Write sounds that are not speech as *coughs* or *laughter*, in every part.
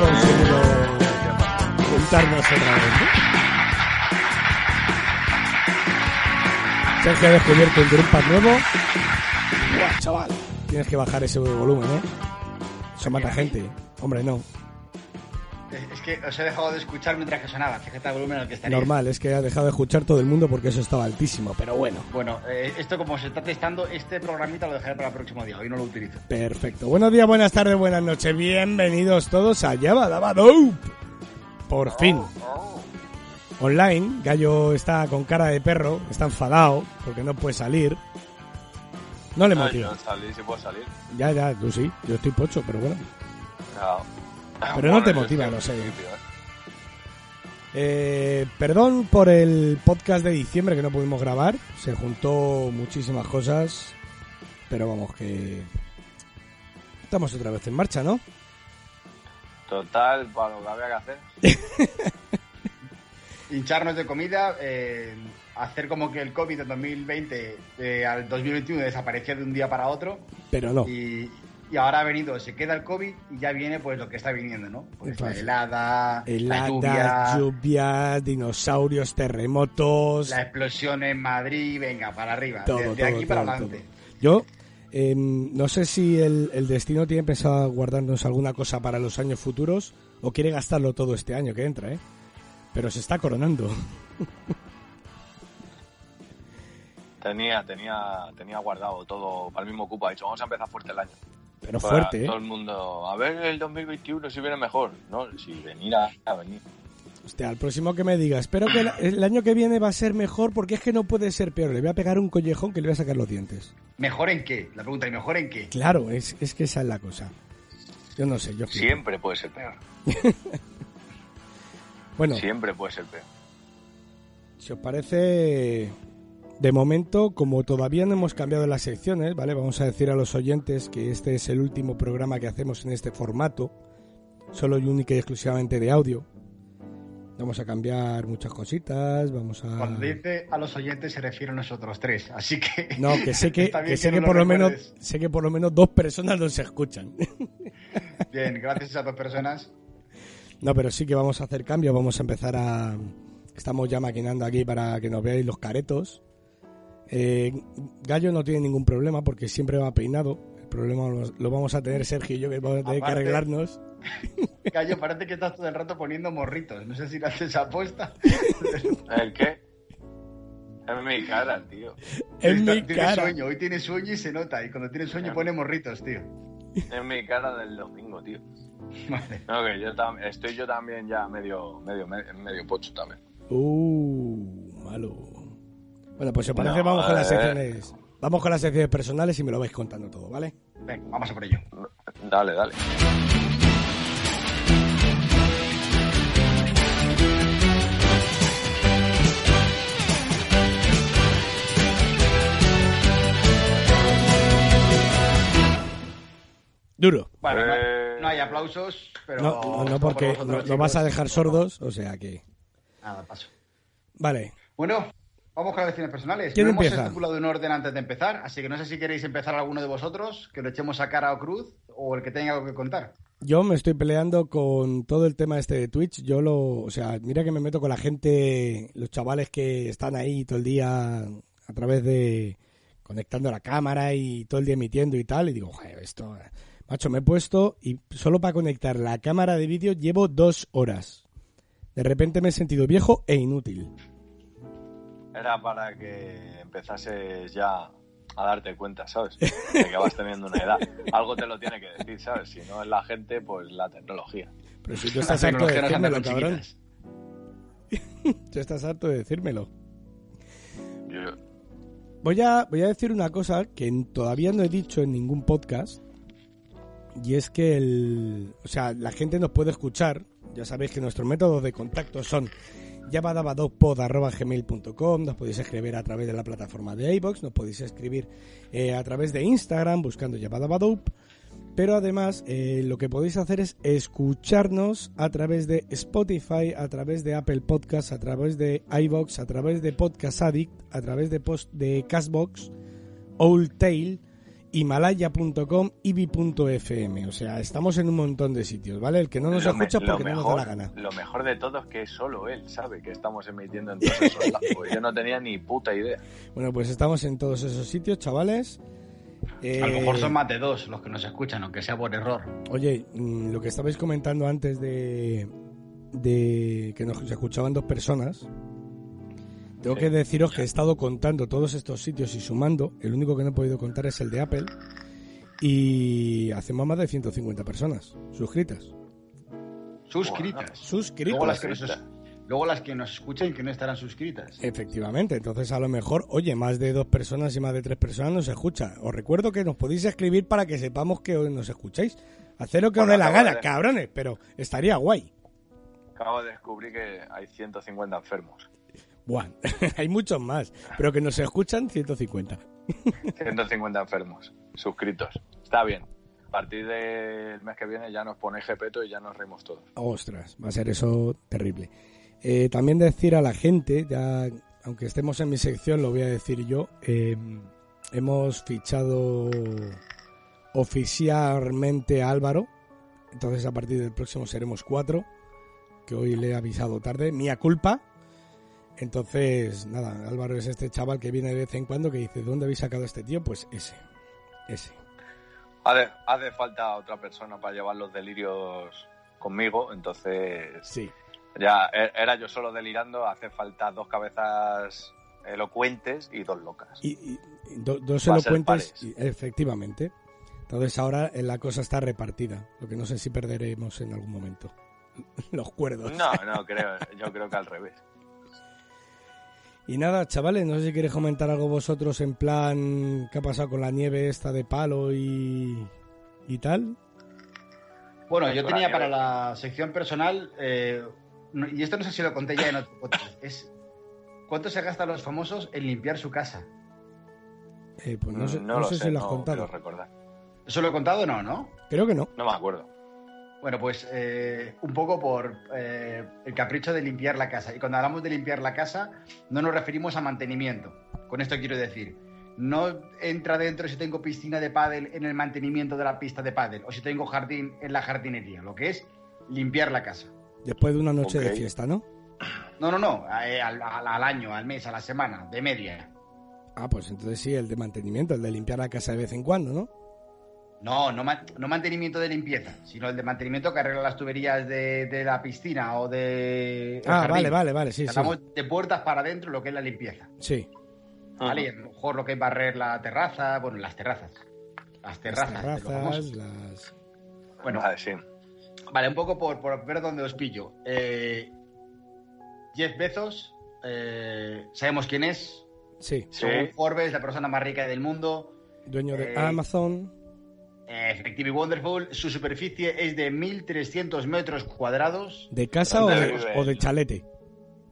conseguido juntarnos otra vez, ¿no? Sergio ha descubierto un Drumpas nuevo. Buah, chaval. Tienes que bajar ese volumen, ¿eh? Eso mata gente. Hombre, no. Es- que os he dejado de escuchar mientras que sonaba. Fíjate el volumen al que estaría. Normal, es que ha dejado de escuchar todo el mundo porque eso estaba altísimo, pero bueno. Bueno, eh, esto como se está testando, este programita lo dejaré para el próximo día. Hoy no lo utilizo. Perfecto. Buenos días, buenas tardes, buenas noches. Bienvenidos todos a Yabba Dope. Por fin. Online, Gallo está con cara de perro, está enfadado porque no puede salir. No le motiva. no salí, si puedo salir. Ya, ya, tú sí. Yo estoy pocho, pero bueno. Ya. Pero no te motiva, no sé. ¿eh? Perdón por el podcast de diciembre que no pudimos grabar. Se juntó muchísimas cosas. Pero vamos, que. Estamos otra vez en marcha, ¿no? Total, para lo que había que hacer. *laughs* Hincharnos de comida, eh, hacer como que el COVID de 2020 eh, al 2021 desaparecía de un día para otro. Pero no. Y, y ahora ha venido, se queda el COVID y ya viene pues lo que está viniendo, ¿no? Pues la helada, la lluvia, lluvias, dinosaurios, terremotos. la explosión en Madrid, venga, para arriba, Todo, de, de todo, aquí para todo, adelante. Yo eh, no sé si el, el destino tiene pensado guardarnos alguna cosa para los años futuros o quiere gastarlo todo este año que entra, ¿eh? Pero se está coronando. *laughs* Tenía, tenía, tenía guardado todo para el mismo cupo. Ha dicho, vamos a empezar fuerte el año. Pero Para fuerte, ¿eh? Todo el mundo, a ver el 2021 si viene mejor. No, si venir a, a venir. Hostia, al próximo que me diga, espero que el, el año que viene va a ser mejor porque es que no puede ser peor. Le voy a pegar un collejón que le voy a sacar los dientes. ¿Mejor en qué? La pregunta, ¿y mejor en qué? Claro, es, es que esa es la cosa. Yo no sé, yo flipo. Siempre puede ser peor. *laughs* Bueno, Siempre puede ser peor. si os parece, de momento, como todavía no hemos cambiado las secciones, ¿vale? Vamos a decir a los oyentes que este es el último programa que hacemos en este formato, solo y única y exclusivamente de audio. Vamos a cambiar muchas cositas, vamos a... Cuando dice a los oyentes se refiere a nosotros tres, así que... No, que sé que, *laughs* sé que que no por lo menos sé que por lo menos dos personas nos escuchan. *laughs* Bien, gracias a dos personas. No, pero sí que vamos a hacer cambios, vamos a empezar a... Estamos ya maquinando aquí para que nos veáis los caretos. Eh, Gallo no tiene ningún problema porque siempre va peinado. El problema lo, lo vamos a tener Sergio y yo que vamos a tener que arreglarnos. *laughs* Gallo, parece que estás todo el rato poniendo morritos. No sé si lo haces aposta. *laughs* ¿El qué? Es mi cara, tío. En mi tiene cara. sueño, hoy tiene sueño y se nota. Y cuando tiene sueño pone morritos, tío. Es mi cara del domingo, tío. Vale. No, que yo tam- estoy yo también ya medio, medio, medio, medio pocho también. Uh, malo. Bueno, pues si os parece, No, vamos con las eh. secciones. Vamos con las secciones personales y me lo vais contando todo, ¿vale? Venga, vamos a por ello. Dale, dale. Duro. Bueno, no, Eh. no hay aplausos, pero... No, no, no, por porque vosotros, no- nos vas a dejar sordos, o sea que... Nada, paso. Vale, Bueno, vamos con las lecciones personales. ¿Quién no hemos empieza? estipulado un orden antes de empezar, así que no sé si queréis empezar alguno de vosotros, que lo echemos a cara o cruz, o el que tenga algo que contar. Yo me estoy peleando con todo el tema este de Twitch. Yo lo, o sea, mira que me meto con la gente, los chavales que están ahí todo el día a través de conectando la cámara y todo el día emitiendo y tal. Y digo, joder, esto, macho, me he puesto y solo para conectar la cámara de vídeo llevo dos horas. De repente me he sentido viejo e inútil. Era para que empezases ya a darte cuenta, ¿sabes? De que vas teniendo una edad. Algo te lo tiene que decir, ¿sabes? Si no es la gente, pues la tecnología. Pero si tú estás harto de decírmelo, cabrón. *laughs* Tú estás harto de decírmelo. Yo, Voy a, voy a decir una cosa que todavía no he dicho en ningún podcast. Y es que el, o sea, la gente nos puede escuchar. Ya sabéis que nuestros métodos de contacto son yabadabadopod.gmail.com Nos podéis escribir a través de la plataforma de iBox Nos podéis escribir eh, a través de Instagram buscando yabadabadop. Pero además, eh, lo que podéis hacer es escucharnos a través de Spotify, a través de Apple Podcasts, a través de iBox, a través de Podcast Addict, a través de, post de Castbox, Old Tail himalaya.com, ibi.fm. O sea, estamos en un montón de sitios, ¿vale? El que no nos Lo me- escucha es lo porque no nos da la gana. Lo mejor de todo es que solo él sabe que estamos emitiendo en todos esos lados. *laughs* Yo no tenía ni puta idea. Bueno, pues estamos en todos esos sitios, chavales. Eh, A lo mejor son más de dos los que nos escuchan, aunque sea por error. Oye, mm, lo que estabais comentando antes de, de que nos escuchaban dos personas, tengo Sí. que deciros que he estado contando todos estos sitios y sumando. El único que no he podido contar es el de Apple. Y hacemos más de 150 personas suscritas. Suscritas. Luego Suscritas. las, que nos, luego las que nos escuchen que no estarán suscritas. Efectivamente, entonces a lo mejor, oye, más de dos personas y más de tres personas nos escucha. Os recuerdo que nos podéis escribir para que sepamos que nos escucháis. Hacer lo que os dé la gana, de- cabrones, pero estaría guay. Acabo de descubrir que hay 150 enfermos. Buah, *laughs* hay muchos más, pero que nos escuchan 150. 150 enfermos suscritos. Está bien. A partir del mes que viene ya nos pone Gepeto y ya nos reímos todos. Ostras, va a ser eso terrible. Eh, también decir a la gente, ya, aunque estemos en mi sección, lo voy a decir yo, eh, hemos fichado oficialmente a Álvaro, entonces a partir del próximo seremos cuatro, que hoy le he avisado tarde, mía culpa. Entonces, nada, Álvaro es este chaval que viene de vez en cuando que dice, ¿dónde habéis sacado a este tío? Pues ese, ese. Hace, hace falta otra persona para llevar los delirios conmigo, entonces Sí, ya e- era yo solo delirando, hace falta dos cabezas elocuentes y dos locas. Y, y- y do- dos Va elocuentes, y- efectivamente. Entonces ahora eh, la cosa está repartida. Lo que no sé si perderemos en algún momento. *laughs* Los cuerdos. No, *laughs* no creo, yo creo que al revés. Y nada, chavales, no sé si queréis comentar algo vosotros en plan qué ha pasado con la nieve esta de palo y, y tal. Bueno, yo Con tenía para la sección personal, eh, y esto no sé si lo conté ya en otro podcast, es cuánto se gastan los famosos en limpiar su casa. Eh, pues no sé, no no lo sé sé, si lo has no contado. ¿Eso lo he contado o no, no? Creo que no. No me acuerdo. Bueno, pues eh, un poco por eh, el capricho de limpiar la casa. Y cuando hablamos de limpiar la casa, no nos referimos a mantenimiento. Con esto quiero decir, no entra dentro si tengo piscina de pádel en el mantenimiento de la pista de pádel o si tengo jardín en la jardinería. Lo que es limpiar la casa. Después de una noche de fiesta, ¿no? No, no, no, eh, al, al- al año, al mes, a la semana, de media. Ah, pues entonces sí, el de mantenimiento, el de limpiar la casa de vez en cuando, ¿no? No, no, ma- no mantenimiento de limpieza, sino el de mantenimiento que arregla las tuberías de, de la piscina o de... Ah, jardín. vale, vale, vale, sí, sí. Hablamos de puertas para adentro, lo que es la limpieza. Sí, ¿Vale? Y a lo mejor lo que es barrer la terraza, bueno, las terrazas. Las las terrazas. de los terrazas, las... Bueno, Vale, sí. vale, un poco por, por ver dónde os pillo. Eh, Jeff Bezos, eh, sabemos quién es. Sí, Sí. Según Forbes, la persona más rica del mundo. dueño de Eh, Amazon. Eh, Effective y Wonderful. Su superficie es de 1.300 metros cuadrados, ¿De casa o ¿dónde de, o de chalete?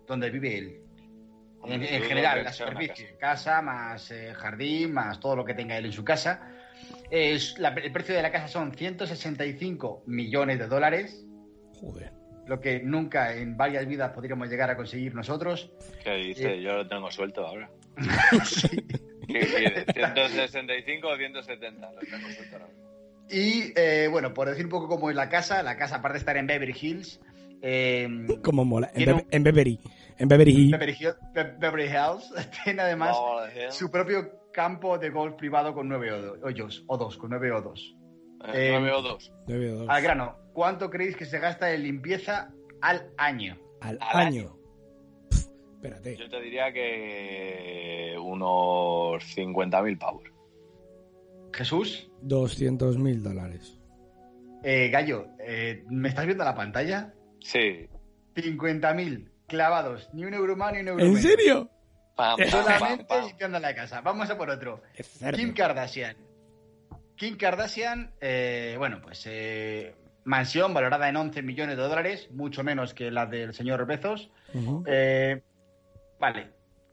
donde vive él. En, general, la superficie, casa, más eh, jardín, más todo lo que tenga él en su casa. Es- la- el precio de la casa son 165 millones de dólares, Joder. lo que nunca en varias vidas podríamos llegar a conseguir nosotros. ¿Qué dice? Eh. Yo lo tengo suelto ahora. ¿Qué quiere? ¿165 o 170? Lo tengo suelto ahora. Y eh, bueno, por decir un poco cómo es la casa, la casa aparte de estar en Beverly Hills, eh, Como mola. En, Tiene Be- un- en Beverly. En Beverly. Beverly, Hill- Be- Beverly Hills *laughs* tiene además su propio campo de golf privado con nueve hoyos, o dos, con nueve o dos. eh, eh, 9 o 2. Nueve o dos. Al grano, ¿cuánto creéis que se gasta en limpieza al año? Al al año. Pff, espérate. Yo te diría que unos 50.000 pavos. Jesús, 200 mil dólares. eh, Gallo, eh, ¿me estás viendo la pantalla? Sí. 50.000 clavados, ni un euro más ni un euro ¿En menos. serio? Solamente limpiando la casa. Vamos a por otro. Kim Kardashian. Kim Kardashian, eh, bueno, pues eh, mansión valorada en 11 millones de dólares, mucho menos que la del señor Bezos. Eh, vale,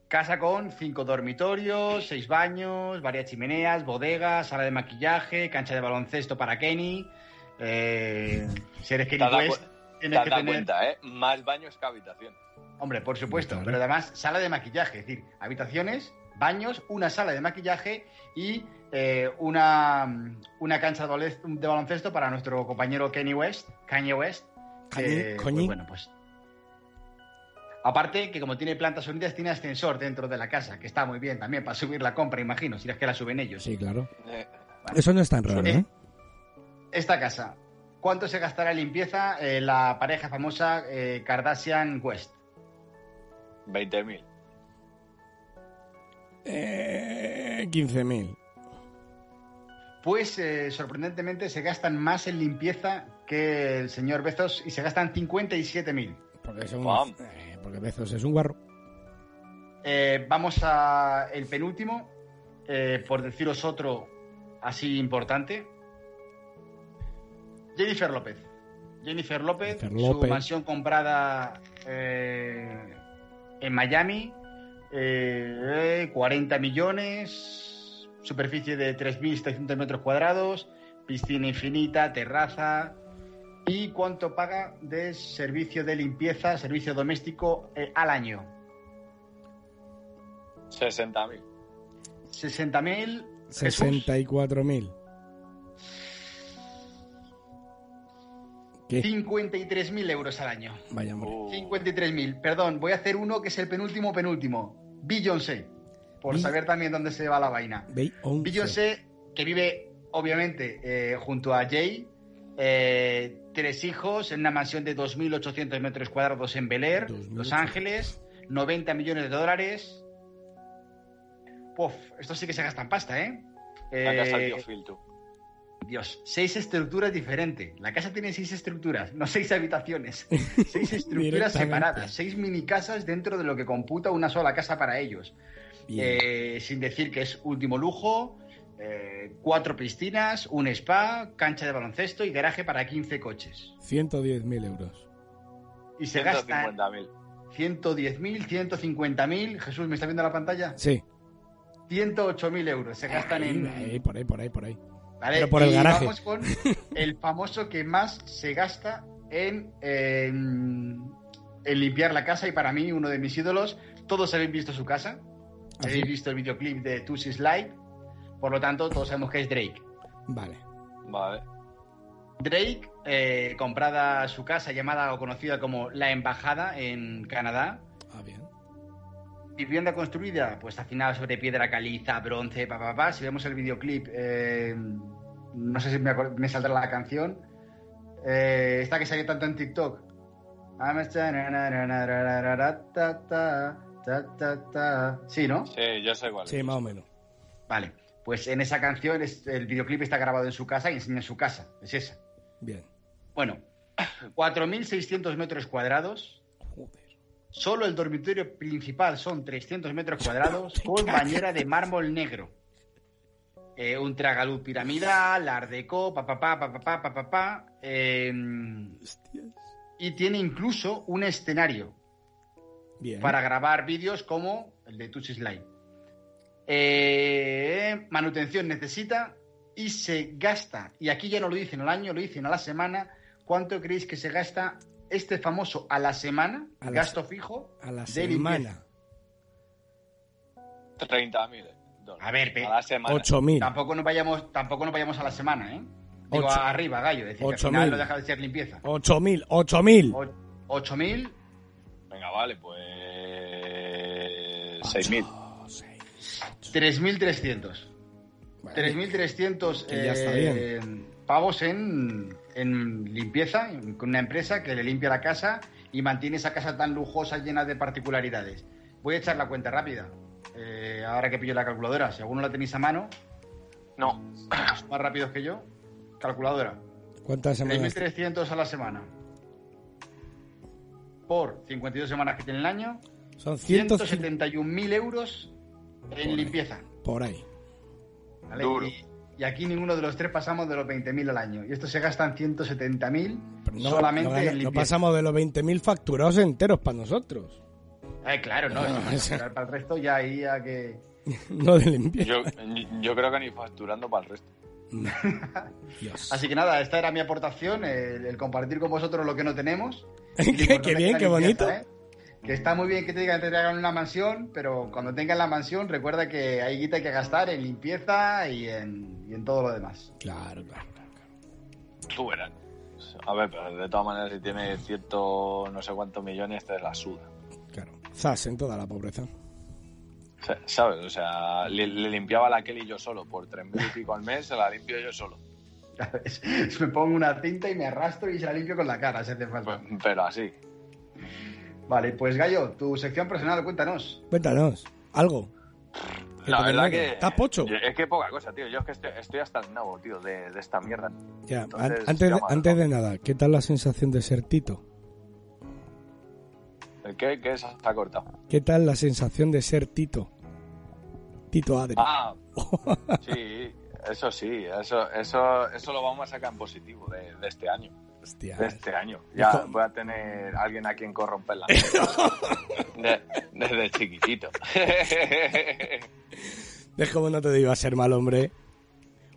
casa con cinco dormitorios, seis baños, varias chimeneas, bodegas, sala de maquillaje, cancha de baloncesto para Kenny. Eh, si eres Kenny West, tienes que tener... cuenta, ¿eh? Más baños que habitación. Hombre, por supuesto, pero además sala de maquillaje, es decir, habitaciones baños, una sala de maquillaje y eh, una, una cancha de baloncesto- para nuestro compañero Kanye West. Kanye West. Kanye- Eh, pues bueno, pues. Aparte que como tiene plantas unidas, tiene ascensor dentro de la casa, que está muy bien también para subir la compra, imagino, si es que la suben ellos. Sí, claro. Eh, Eso no es tan raro, Eh. Esta casa, ¿cuánto se gastará en limpieza eh, la pareja famosa eh, Kardashian West? 20.000. Eh, 15.000. Pues eh, sorprendentemente se gastan más en limpieza que el señor Bezos y se gastan 57.000. Porque, son porque Bezos es un guarro. Eh, vamos a el penúltimo, eh, por deciros otro así importante. Jennifer López. Jennifer López, Jennifer su mansión comprada eh, en Miami, eh, 40 millones, superficie de 3.700 metros cuadrados, piscina infinita, terraza. ¿Y cuánto paga de servicio de limpieza, servicio doméstico eh, al año? 60.000. 60.000. Jesús. 64.000. ¿Qué? 53.000 euros al año. Vaya, hombre. Uh, 53.000. Perdón, voy a hacer uno que es el penúltimo penúltimo. Beyoncé. Por saber también dónde se va la vaina. Beyoncé, que vive, obviamente, eh, junto a Jay. Eh, tres hijos en una mansión de 2.800 metros cuadrados en Bel Air, 2.800. Los Ángeles. 90 millones de dólares. Puf, esto sí que se gastan pasta, ¿eh? la casa Eh, Phil. Dios, seis estructuras diferentes. La casa tiene seis estructuras, no seis habitaciones. *laughs* Seis estructuras separadas, seis mini casas dentro de lo que computa una sola casa para ellos. Eh, sin decir que es último lujo, eh, cuatro piscinas, un spa, cancha de baloncesto y garaje para 15 coches. 110.000 euros. Y se gastan 150.000. 110.000, 150.000. Jesús, ¿me está viendo la pantalla? Sí. 108.000 euros se gastan Ahí, en, ahí, por ahí, por ahí, por ahí. ¿Vale? Pero por el Y garaje. Vamos con el famoso que más se gasta en, en, en limpiar la casa y para mí uno de mis ídolos. Todos habéis visto su casa, ¿Ah, habéis visto el videoclip de Tusi Slide, por lo tanto todos sabemos que es Drake. Vale. Vale. Drake, eh, comprada su casa llamada o conocida como La Embajada en Canadá, Ah, bien. vivienda construida, pues final sobre piedra caliza, bronce, pa, pa, pa. Si vemos el videoclip, eh, no sé si me, me saldrá la canción. Eh, esta que salió tanto en TikTok. Sí, ¿no? Sí, yo sé cuál. Sí, más o menos. Vale. Pues en esa canción el videoclip está grabado en su casa y enseña su casa. Es esa. Bien. Bueno, *clears throat* 4.600 metros cuadrados. Joder. Solo el dormitorio principal son 300 metros cuadrados *laughs* con bañera de mármol negro. Eh, un tragaluz piramidal, art deco, papá, papá, papá, papá, pa, eh, y tiene incluso un escenario Bien. para grabar vídeos como el de Touch Slide. Eh, manutención necesita y se gasta, y aquí ya no lo dicen al año, lo dicen a la semana, ¿cuánto creéis que se gasta este famoso a la semana, A la gasto fijo, A la de semana. limpieza? 30.000 dólares. A ver, pe- A la semana. 8.000. Tampoco nos vayamos, tampoco nos vayamos a la semana, ¿eh? Digo, Ocho. arriba, gallo, es decir, que al Ocho final mil. no deja de ser limpieza. 8.000. 8.000. O- 8.000, Venga, vale, pues. 6.000. Oh, seis. 3.300. Vale. 3.300 Que ya está eh, pavos en, en limpieza, con una empresa que le limpia la casa y mantiene esa casa tan lujosa, llena de particularidades. Voy a echar la cuenta rápida. Eh, ahora que pillo la calculadora, si alguno la tenéis a mano, No. más rápidos que yo, calculadora. ¿Cuántas semanas? 3.300 a la semana. Por 52 semanas que tiene el año, Son 150. 171.000 euros Por en ahí. limpieza. Por ahí. ¿vale? Duro. Y, y aquí ninguno de los tres pasamos de los 20.000 al año. Y estos se gastan 170.000 Pero no, solamente no, en no limpieza. pasamos de los 20.000 facturados enteros para nosotros. Eh, claro, no. No, *laughs* para el resto ya ahí a que... *laughs* no de limpieza. Yo, yo creo que ni facturando para el resto. *laughs* Dios. Así que nada, esta era mi aportación, el, el compartir con vosotros lo que no tenemos. Qué, bien, qué limpieza, bonito. ¿eh? Que está muy bien que te digan que te hagan una mansión, pero cuando tengan la mansión, recuerda que hay guita que gastar en limpieza y en, y en todo lo demás. Claro, claro, claro. Tú verás. A ver, pero de todas maneras, si tiene cierto no sé cuántos millones, te la suda. claro. Zas en toda la pobreza. Sa- ¿Sabes? O sea, le, le limpiaba la Kelly yo solo. Por tres mil y pico al mes se la limpio yo solo. ¿Sabes? *laughs* Me pongo una cinta y me arrastro y se la limpio con la cara, si hace falta. Pues, Pero así. Vale, pues Gallo, tu sección personal, cuéntanos. Cuéntanos, algo. ¿Qué La verdad que. ¿Estás pocho? Es que poca cosa, tío. Yo es que estoy, estoy hasta el nabo, tío, de, de esta mierda. Ya, Entonces, antes, de, antes de nada, ¿qué tal la sensación de ser Tito? ¿El qué? ¿Qué se ha cortado? ¿Qué tal la sensación de ser Tito? Tito Adri. Ah, *laughs* sí, eso sí, eso, eso, eso lo vamos a sacar en positivo de, de este año. Hostia. De este año. Ya Hijo. voy a tener alguien a quien corromper la. *laughs* De- desde chiquitito. *laughs* ¿Ves cómo no te digo a ser mal hombre?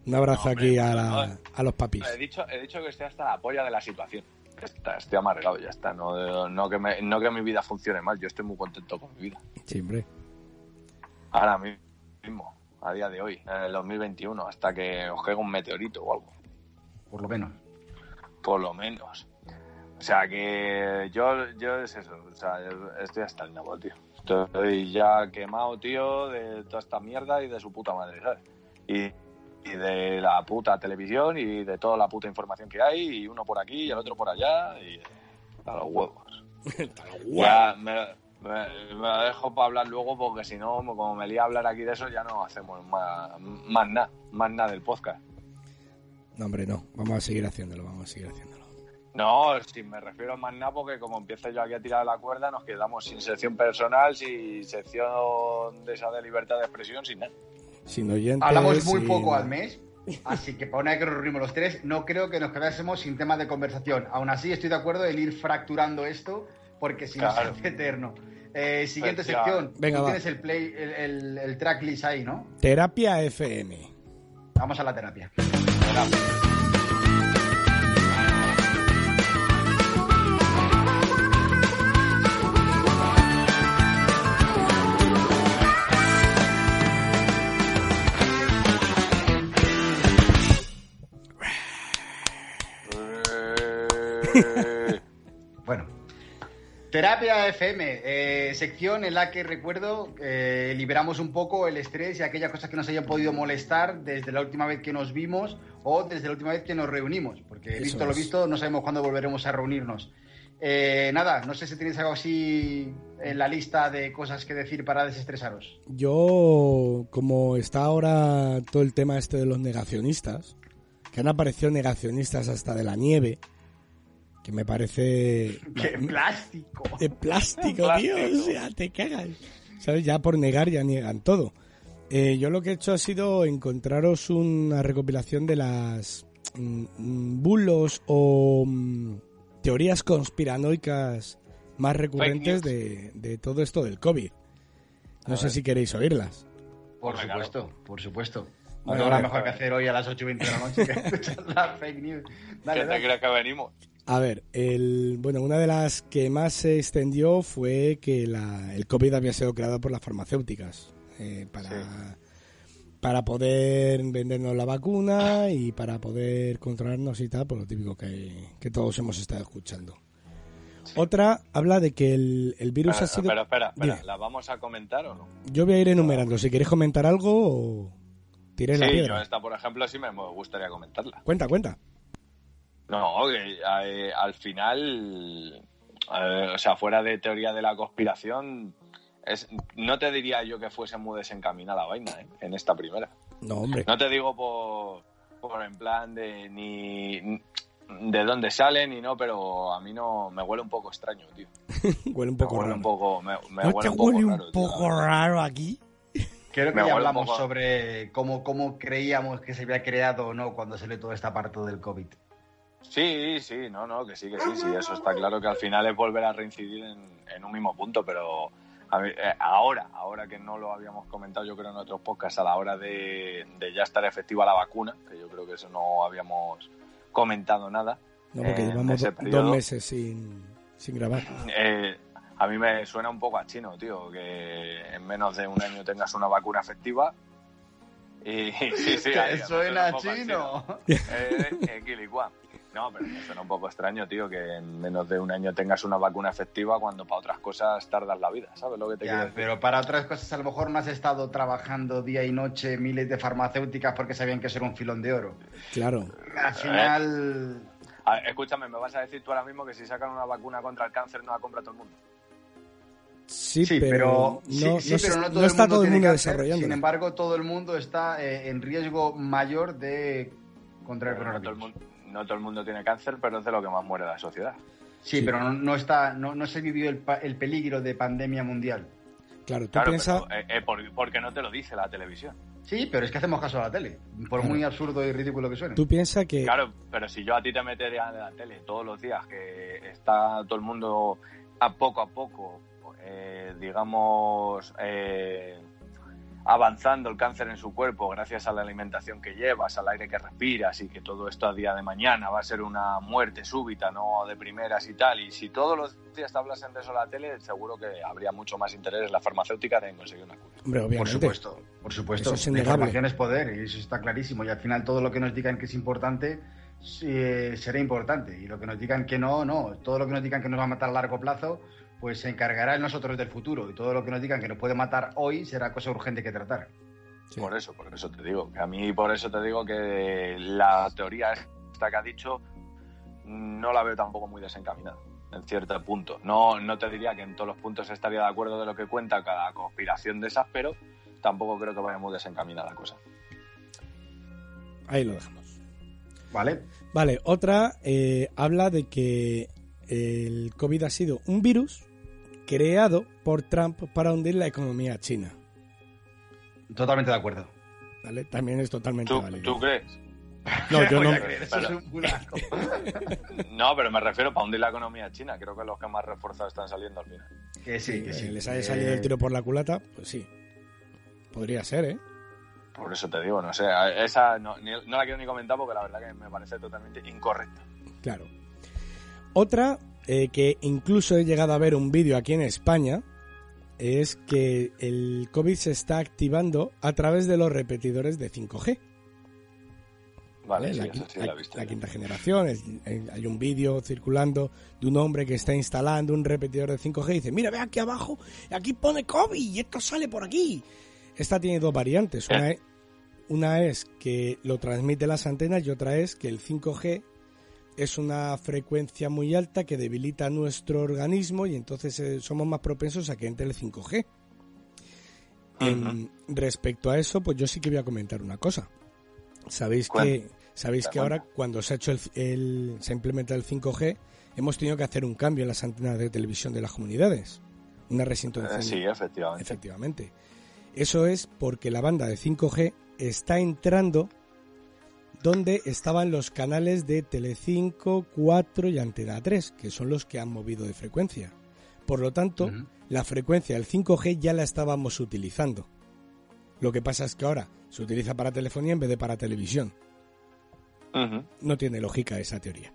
Un abrazo No, hombre, aquí a, no, la- no. a los papis. he, dicho, he dicho que estoy hasta la polla de la situación. Está- estoy amargado, ya está. No, no, que me- no que mi vida funcione mal, yo estoy muy contento con mi vida. Siempre. Ahora mismo, a día de hoy, en el 2021, hasta que os caiga un meteorito o algo. Por lo menos. Por lo menos. O sea que yo, yo es eso, o sea, estoy hasta el nabo, tío. Estoy ya quemado, tío, de toda esta mierda y de su puta madre, ¿sabes? Y, y de la puta televisión y de toda la puta información que hay, y uno por aquí y el otro por allá, y a los huevos. *laughs* Ya me, me, me lo dejo para hablar luego porque si no, como me lía a hablar aquí de eso, ya no hacemos más, más nada, más nada del podcast. No, hombre, no. Vamos a seguir haciéndolo, vamos a seguir haciéndolo. No, si me refiero más nada porque como empiezo yo aquí a tirar la cuerda, nos quedamos sin sección personal, sin sección de esa de libertad de expresión, sin nada. Sin oyentes. Hablamos muy sin- poco al mes, así que para una vez que nos reunimos los tres, no creo que nos quedásemos sin temas de conversación. Aún así, estoy de acuerdo en ir fracturando esto, porque si no Claro. se hace eterno. Eh, siguiente Pues sección. Venga, Tú va. tienes el, play, el, el, el tracklist ahí, ¿no? Terapia FM. Vamos a la terapia. Eh, *laughs* Bueno. Terapia FM, eh, sección en la que recuerdo eh, liberamos un poco el estrés y aquellas cosas que nos hayan podido molestar desde la última vez que nos vimos o desde la última vez que nos reunimos, porque Eso visto lo visto no sabemos cuándo volveremos a reunirnos. Eh, nada, no sé si tenéis algo así en la lista de cosas que decir para desestresaros. Yo, como está ahora todo el tema este de los negacionistas, que han aparecido negacionistas hasta de la nieve, que me parece... ¡Qué plástico! de plástico, *laughs* Plástico. tío, o sea, te cagas. ¿Sabes? Ya por negar ya niegan todo. Eh, yo lo que he hecho ha sido encontraros una recopilación de las mm, mm, bulos o mm, teorías conspiranoicas más recurrentes de, de todo esto del COVID. No A sé ver. si queréis oírlas. Por supuesto, por supuesto. No ver, mejor que hacer hoy a las 8 y 20 de la noche que *laughs* escuchar la fake news. Dale, ¿Qué te dale. crees que venimos? A ver, el, bueno, una de las que más se extendió fue que la- el COVID había sido creado por las farmacéuticas eh, para, Sí. para poder vendernos la vacuna y para poder controlarnos y tal, por lo típico que, que todos hemos estado escuchando. Otra habla de que el, el virus Pero, ha sido... pero espera, espera, Dime. ¿la vamos a comentar o no? Yo voy a ir enumerando. Si queréis comentar algo o tiréis la Sí, piedra. yo esta, por ejemplo, sí me gustaría comentarla. Cuenta, cuenta. No, eh, al final, eh, o sea, fuera de teoría de la conspiración, es, no te diría yo que fuese muy desencaminada la vaina, ¿eh? En esta primera. No, hombre. No te digo por, por en plan de ni de dónde sale ni no, pero a mí no me huele un poco extraño, tío. *laughs* huele un Me poco huele raro. un poco, me, me ¿No huele te un poco huele raro, un tío. poco raro aquí? Creo que Me ya hablamos poco- sobre cómo, cómo creíamos que se había creado o no cuando salió toda esta parte del COVID. Sí, sí, no, no, que sí, que sí, sí, eso está claro que al final es volver a reincidir en, en un mismo punto, pero a ver, eh, ahora, ahora que no lo habíamos comentado yo creo en otros podcasts, a la hora de, de ya estar efectiva la vacuna, que yo creo que eso no habíamos comentado nada, No, porque en llevamos ese do- periodo. dos meses sin, sin grabar. eh, a mí me suena un poco a chino, tío, que en menos de un año tengas una vacuna efectiva. Y *laughs* sí, sí, ahí, suena un poco a chino. Eh, eh. No, pero me suena un poco extraño, tío, que en menos de un año tengas una vacuna efectiva cuando para otras cosas tardas la vida, ¿sabes lo que te quiero decir? pero para otras cosas a lo mejor no has estado trabajando día y noche miles de farmacéuticas porque sabían que eso era un filón de oro. Claro. Al final... A ver, escúchame, me vas a decir tú ahora mismo que si sacan una vacuna contra el cáncer no la compra todo el mundo. Sí, Sí, pero, pero, sí, no, sí, no pero no no todo el está mundo todo el mundo desarrollando. Sin embargo, todo el mundo está eh, en riesgo mayor de contraer No todo, el coronavirus. mundo, no todo el mundo tiene cáncer, pero es de lo que más muere la sociedad. Sí, Sí. pero no, no está, no, no se vivió el, pa- el peligro de pandemia mundial. Claro, tú Claro, piensas... pero, eh, eh, por- porque no te lo dice la televisión. Sí, pero es que hacemos caso a la tele, por muy absurdo y ridículo que suene. Tú piensas que... Claro, pero si yo a ti te metería en la tele todos los días, que está todo el mundo a poco a poco, eh, digamos, eh, avanzando el cáncer en su cuerpo gracias a la alimentación que llevas, al aire que respiras y que todo esto a día de mañana va a ser una muerte súbita, no de primeras y tal. Y si todos los días te hablasen de eso en la tele, seguro que habría mucho más interés en la farmacéutica en conseguir una cura. Hombre, Por supuesto, por supuesto. Es la información es poder y eso está clarísimo. Y al final todo lo que nos digan que es importante eh, será importante. Y lo que nos digan que no, no. Todo lo que nos digan que nos va a matar a largo plazo, pues se encargará en nosotros del futuro. Y todo lo que nos digan que nos puede matar hoy será cosa urgente que tratar. Sí. Por eso, por eso te digo, que a mí por eso te digo que la teoría esta que ha dicho no la veo tampoco muy desencaminada, en cierto punto. No, no te diría que en todos los puntos estaría de acuerdo de lo que cuenta cada conspiración de esas, pero tampoco creo que vaya muy desencaminada la cosa. Ahí lo dejamos. ¿Vale? Vale, otra eh, habla de que el COVID ha sido un virus creado por Trump para hundir la economía china. Totalmente de acuerdo. ¿Vale? También es totalmente ¿Tú, válido. tú crees? No, yo *laughs* Voy no. a creer, Pero-. *laughs* No, pero me refiero para hundir la economía china. Creo que los que más reforzados están saliendo al final. que sí, que sí. les haya Eh, salido el tiro por la culata, pues sí. Podría ser, ¿eh? Por eso te digo, no sé, esa no, ni- no la quiero ni comentar porque la verdad que me parece totalmente incorrecta. Claro. Otra eh, que incluso he llegado a ver un vídeo aquí en España es que el COVID se está activando a través de los repetidores de 5G. Vale, la, eso sí la- la he visto. la quinta generación. es- hay- hay un vídeo circulando de un hombre que está instalando un repetidor de 5G y dice, mira, ve aquí abajo, aquí pone COVID y esto sale por aquí. Esta tiene dos variantes. Una, *laughs* es, una es que lo transmite las antenas y otra es que el 5G es una frecuencia muy alta que debilita nuestro organismo y entonces eh, somos más propensos a que entre el 5G. En- respecto a eso, pues yo sí que voy a comentar una cosa. Sabéis ¿Cuál? que sabéis que ahora cuando se ha hecho el, el- se ha implementado el 5G, hemos tenido que hacer un cambio en las antenas de televisión de las comunidades. Una Eh, resintonización. sí, efectivamente. Efectivamente. Eso es porque la banda de 5G está entrando donde estaban los canales de Telecinco, 4 y Antena 3, que son los que han movido de frecuencia. Por lo tanto, la frecuencia del 5G ya la estábamos utilizando. Lo que pasa es que ahora se utiliza para telefonía en vez de para televisión. No tiene lógica esa teoría.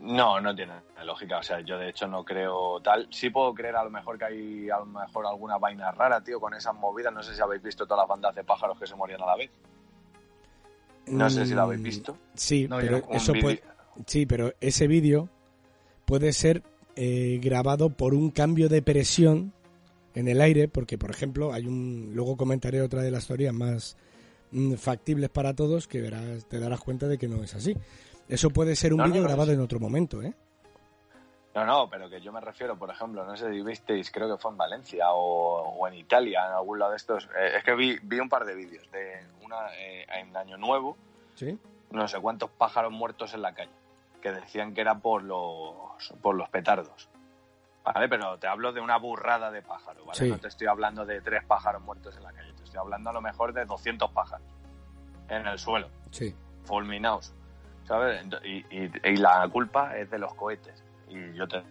No, no tiene lógica. O sea, yo de hecho no creo tal. Sí puedo creer a lo mejor que hay a lo mejor alguna vaina rara, tío, con esas movidas. No sé si habéis visto todas las bandas de pájaros que se morían a la vez. No sé si lo habéis visto. Sí, No, pero eso puede, sí, pero ese vídeo puede ser eh, grabado por un cambio de presión en el aire, porque por ejemplo hay un, luego comentaré otra de las teorías más mm, factibles para todos que verás, te darás cuenta de que no es así. Eso puede ser un No, vídeo no, grabado en otro momento, ¿eh? No, no, pero que yo me refiero, por ejemplo, no sé si visteis, creo que fue en Valencia o, o en Italia, en algún lado de estos. Eh, es que vi, vi un par de vídeos de una eh, en Año Nuevo, Sí. no sé cuántos pájaros muertos en la calle, que decían que era por los, por los petardos. ¿Vale? Pero te hablo de una burrada de pájaros, ¿vale? Sí. No te estoy hablando de tres pájaros muertos en la calle, te estoy hablando a lo mejor de 200 pájaros en el suelo, Sí. fulminados, ¿sabes? Y, y- y la culpa es de los cohetes. Y yo te,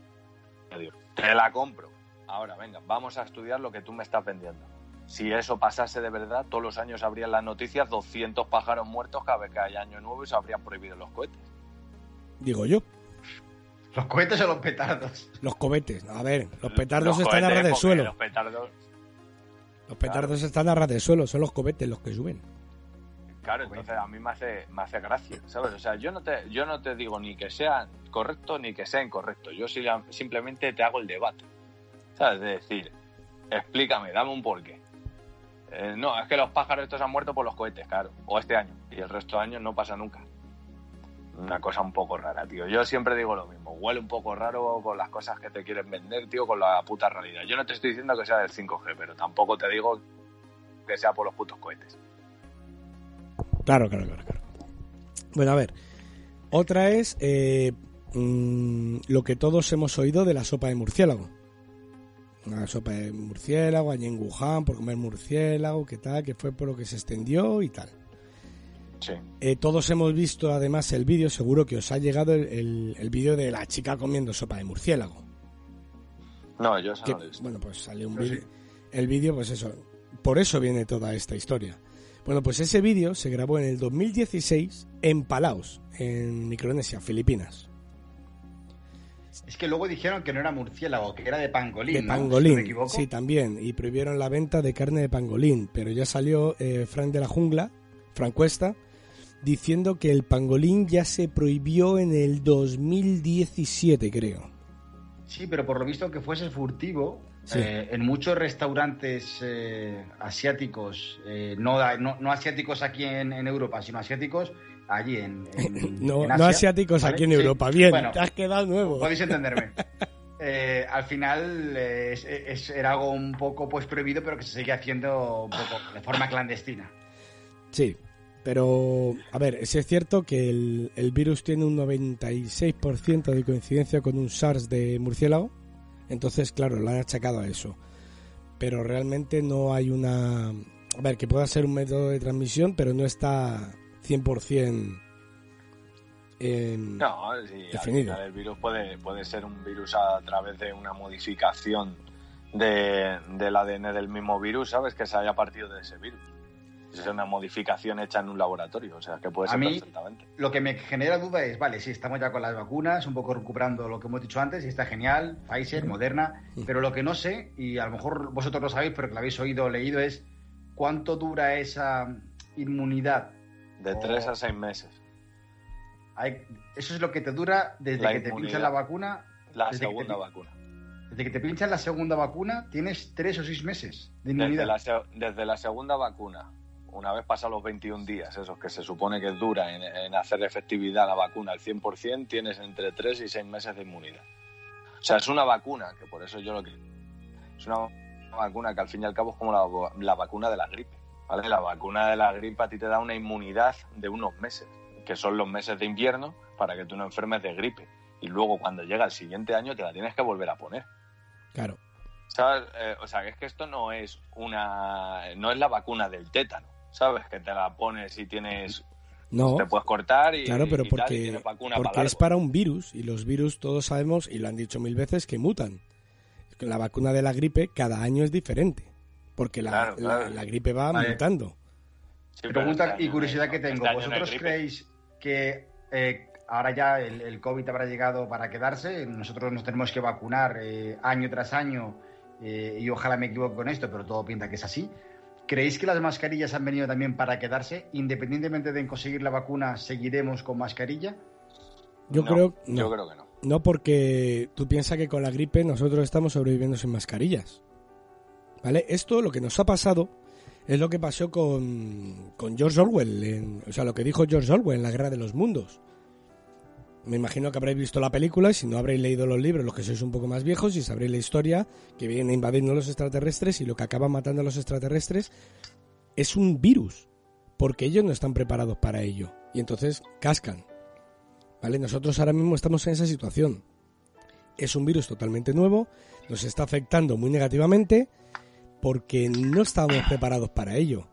te digo, te la compro. Ahora, venga, vamos a estudiar lo que tú me estás vendiendo. Si eso pasase de verdad, todos los años habrían las noticias 200 pájaros muertos cada vez que haya año nuevo y se habrían prohibido los cohetes. Digo yo. ¿Los cohetes o los petardos? Los cohetes. A ver, los petardos Los están a ras del suelo. Los petardos, Los petardos están a ras del suelo, son los cohetes los que suben. Claro, entonces a mí me hace, me hace gracia, ¿sabes? O sea, yo no te, yo no te digo ni que sea correcto ni que sea incorrecto. Yo simplemente te hago el debate. ¿Sabes? De decir, explícame, dame un porqué. Eh, no, es que los pájaros estos han muerto por los cohetes, claro. O este año. Y el resto de años no pasa nunca. Una cosa un poco rara, tío. Yo siempre digo lo mismo. Huele un poco raro con las cosas que te quieren vender, tío, con la puta realidad. Yo no te estoy diciendo que sea del 5G, pero tampoco te digo que sea por los putos cohetes. Claro, claro, claro, claro. Bueno, a ver. Otra es eh, mm, lo que todos hemos oído de la sopa de murciélago. Una sopa de murciélago allí en Wuhan por comer murciélago, que tal, que fue por lo que se extendió y tal. Sí. Eh, todos hemos visto además el vídeo, seguro que os ha llegado el, el- el vídeo de la chica comiendo sopa de murciélago. No, yo eso Que, no lo he visto. bueno, pues salió un vídeo. sí. El vídeo, pues eso. Por eso viene toda esta historia. Bueno, pues ese vídeo se grabó en el 2016 en Palaos, en Micronesia, Filipinas. Es que luego dijeron que no era murciélago, que era de pangolín. de ¿no? Si pangolín, me equivoco. sí, también. Y prohibieron la venta de carne de pangolín. Pero ya salió eh, Frank de la Jungla, Frank Cuesta, diciendo que el pangolín ya se prohibió en el 2017, creo. Sí, pero por lo visto que fuese furtivo, Sí. eh, en muchos restaurantes eh, asiáticos, eh, no, no, no asiáticos aquí en, en Europa, sino asiáticos allí en, en- *laughs* No, en no Asia, asiáticos ¿vale? aquí en Sí. Europa. Bien, Bueno, te has quedado nuevo. podéis entenderme. *laughs* Al final es- es- era algo un poco pues prohibido, pero que se sigue haciendo un poco de forma clandestina. Sí, pero a ver, sí es cierto que el, el virus tiene un 96% de coincidencia con un SARS de murciélago, entonces claro, lo han achacado a eso. Pero realmente no hay una... A ver, que pueda ser un método de transmisión, pero no está 100% en... No, sí, definido. el virus puede, puede ser un virus a través de una modificación de, del ADN del mismo virus, ¿sabes? Que se haya partido de ese virus. Es una modificación hecha en un laboratorio, o sea, que puede A ser mí- perfectamente. Lo que me genera duda es, vale, sí, estamos ya con las vacunas, un poco recuperando lo que hemos dicho antes, y está genial, Pfizer, Moderna, pero lo que no sé, y a lo mejor vosotros lo sabéis, pero que lo habéis oído o leído, es cuánto dura esa inmunidad. De tres a seis meses. Hay- Eso es lo que te dura desde La que te pinchan la vacuna. La segunda te- vacuna. Desde que te pinchan la segunda vacuna, tienes tres o seis meses de Desde inmunidad. la, desde la segunda vacuna, una vez pasados los 21 días, esos que se supone que dura en, en hacer efectividad la vacuna al 100%, tienes entre 3 y 6 meses de inmunidad. O sea, es una vacuna, que por eso yo lo que... Es una vacuna que al fin y al cabo es como la, la vacuna de la gripe. ¿vale? La vacuna de la gripe a ti te da una inmunidad de unos meses, que son los meses de invierno, para que tú no enfermes de gripe. Y luego cuando llega el siguiente año te la tienes que volver a poner. Claro. ¿Sabes? Eh, o sea, que es que esto no es una. No es la vacuna del tétano, ¿sabes? Que te la pones y tienes. No, Te puedes cortar y. claro, pero y tal, y porque, porque para es para un virus y los virus todos sabemos, y lo han dicho mil veces, que mutan. La vacuna de la gripe cada año es diferente, porque la, Claro, claro. la- la gripe va Vale. mutando. Sí, Pregunta este y curiosidad no- que este tengo. hay ¿Vosotros creéis que eh, ahora ya el, el COVID habrá llegado para quedarse? Nosotros nos tenemos que vacunar eh, año tras año eh, y ojalá me equivoque con esto, pero todo pinta que es así. ¿Creéis que las mascarillas han venido también para quedarse? Independientemente de conseguir la vacuna, ¿seguiremos con mascarilla? Yo No, creo no. Yo creo que no. No, porque tú piensas que con la gripe nosotros estamos sobreviviendo sin mascarillas. ¿Vale? Esto, lo que nos ha pasado, es lo que pasó con, con George Orwell. en- o sea, lo que dijo George Orwell en La Guerra de los Mundos. Me imagino que habréis visto la película, y si no habréis leído los libros, los que sois un poco más viejos, y sabréis la historia, que vienen a invadirnos los extraterrestres y lo que acaba matando a los extraterrestres es un virus, porque ellos no están preparados para ello. Y entonces cascan. ¿Vale? Nosotros ahora mismo estamos en esa situación. Es un virus totalmente nuevo, nos está afectando muy negativamente porque no estábamos preparados para ello.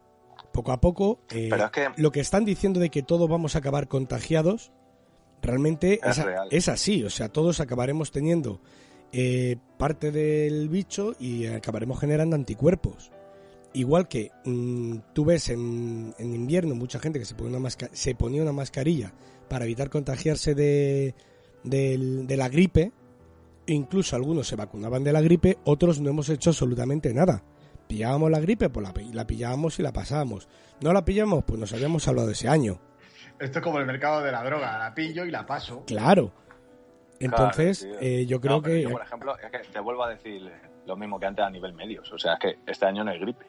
Poco a poco, eh, Pero es que- lo que están diciendo de que todos vamos a acabar contagiados, realmente Es es, a- real. es así. O sea, todos acabaremos teniendo eh, parte del bicho y acabaremos generando anticuerpos. Igual que mm, tú ves en, en invierno mucha gente que se, pone una masca- se ponía una mascarilla para evitar contagiarse de, de la gripe, incluso algunos se vacunaban de la gripe, otros no hemos hecho absolutamente nada. Pillábamos la gripe, pues la, la pillábamos y la pasábamos. No la pillamos, pues nos habíamos hablado ese año. Esto es como el mercado de la droga, la pillo y la paso. Claro. Entonces, Claro, eh, yo creo No, que... yo, por ejemplo, es que te vuelvo a decir lo mismo que antes a nivel medios. O sea, es que este año no hay gripe.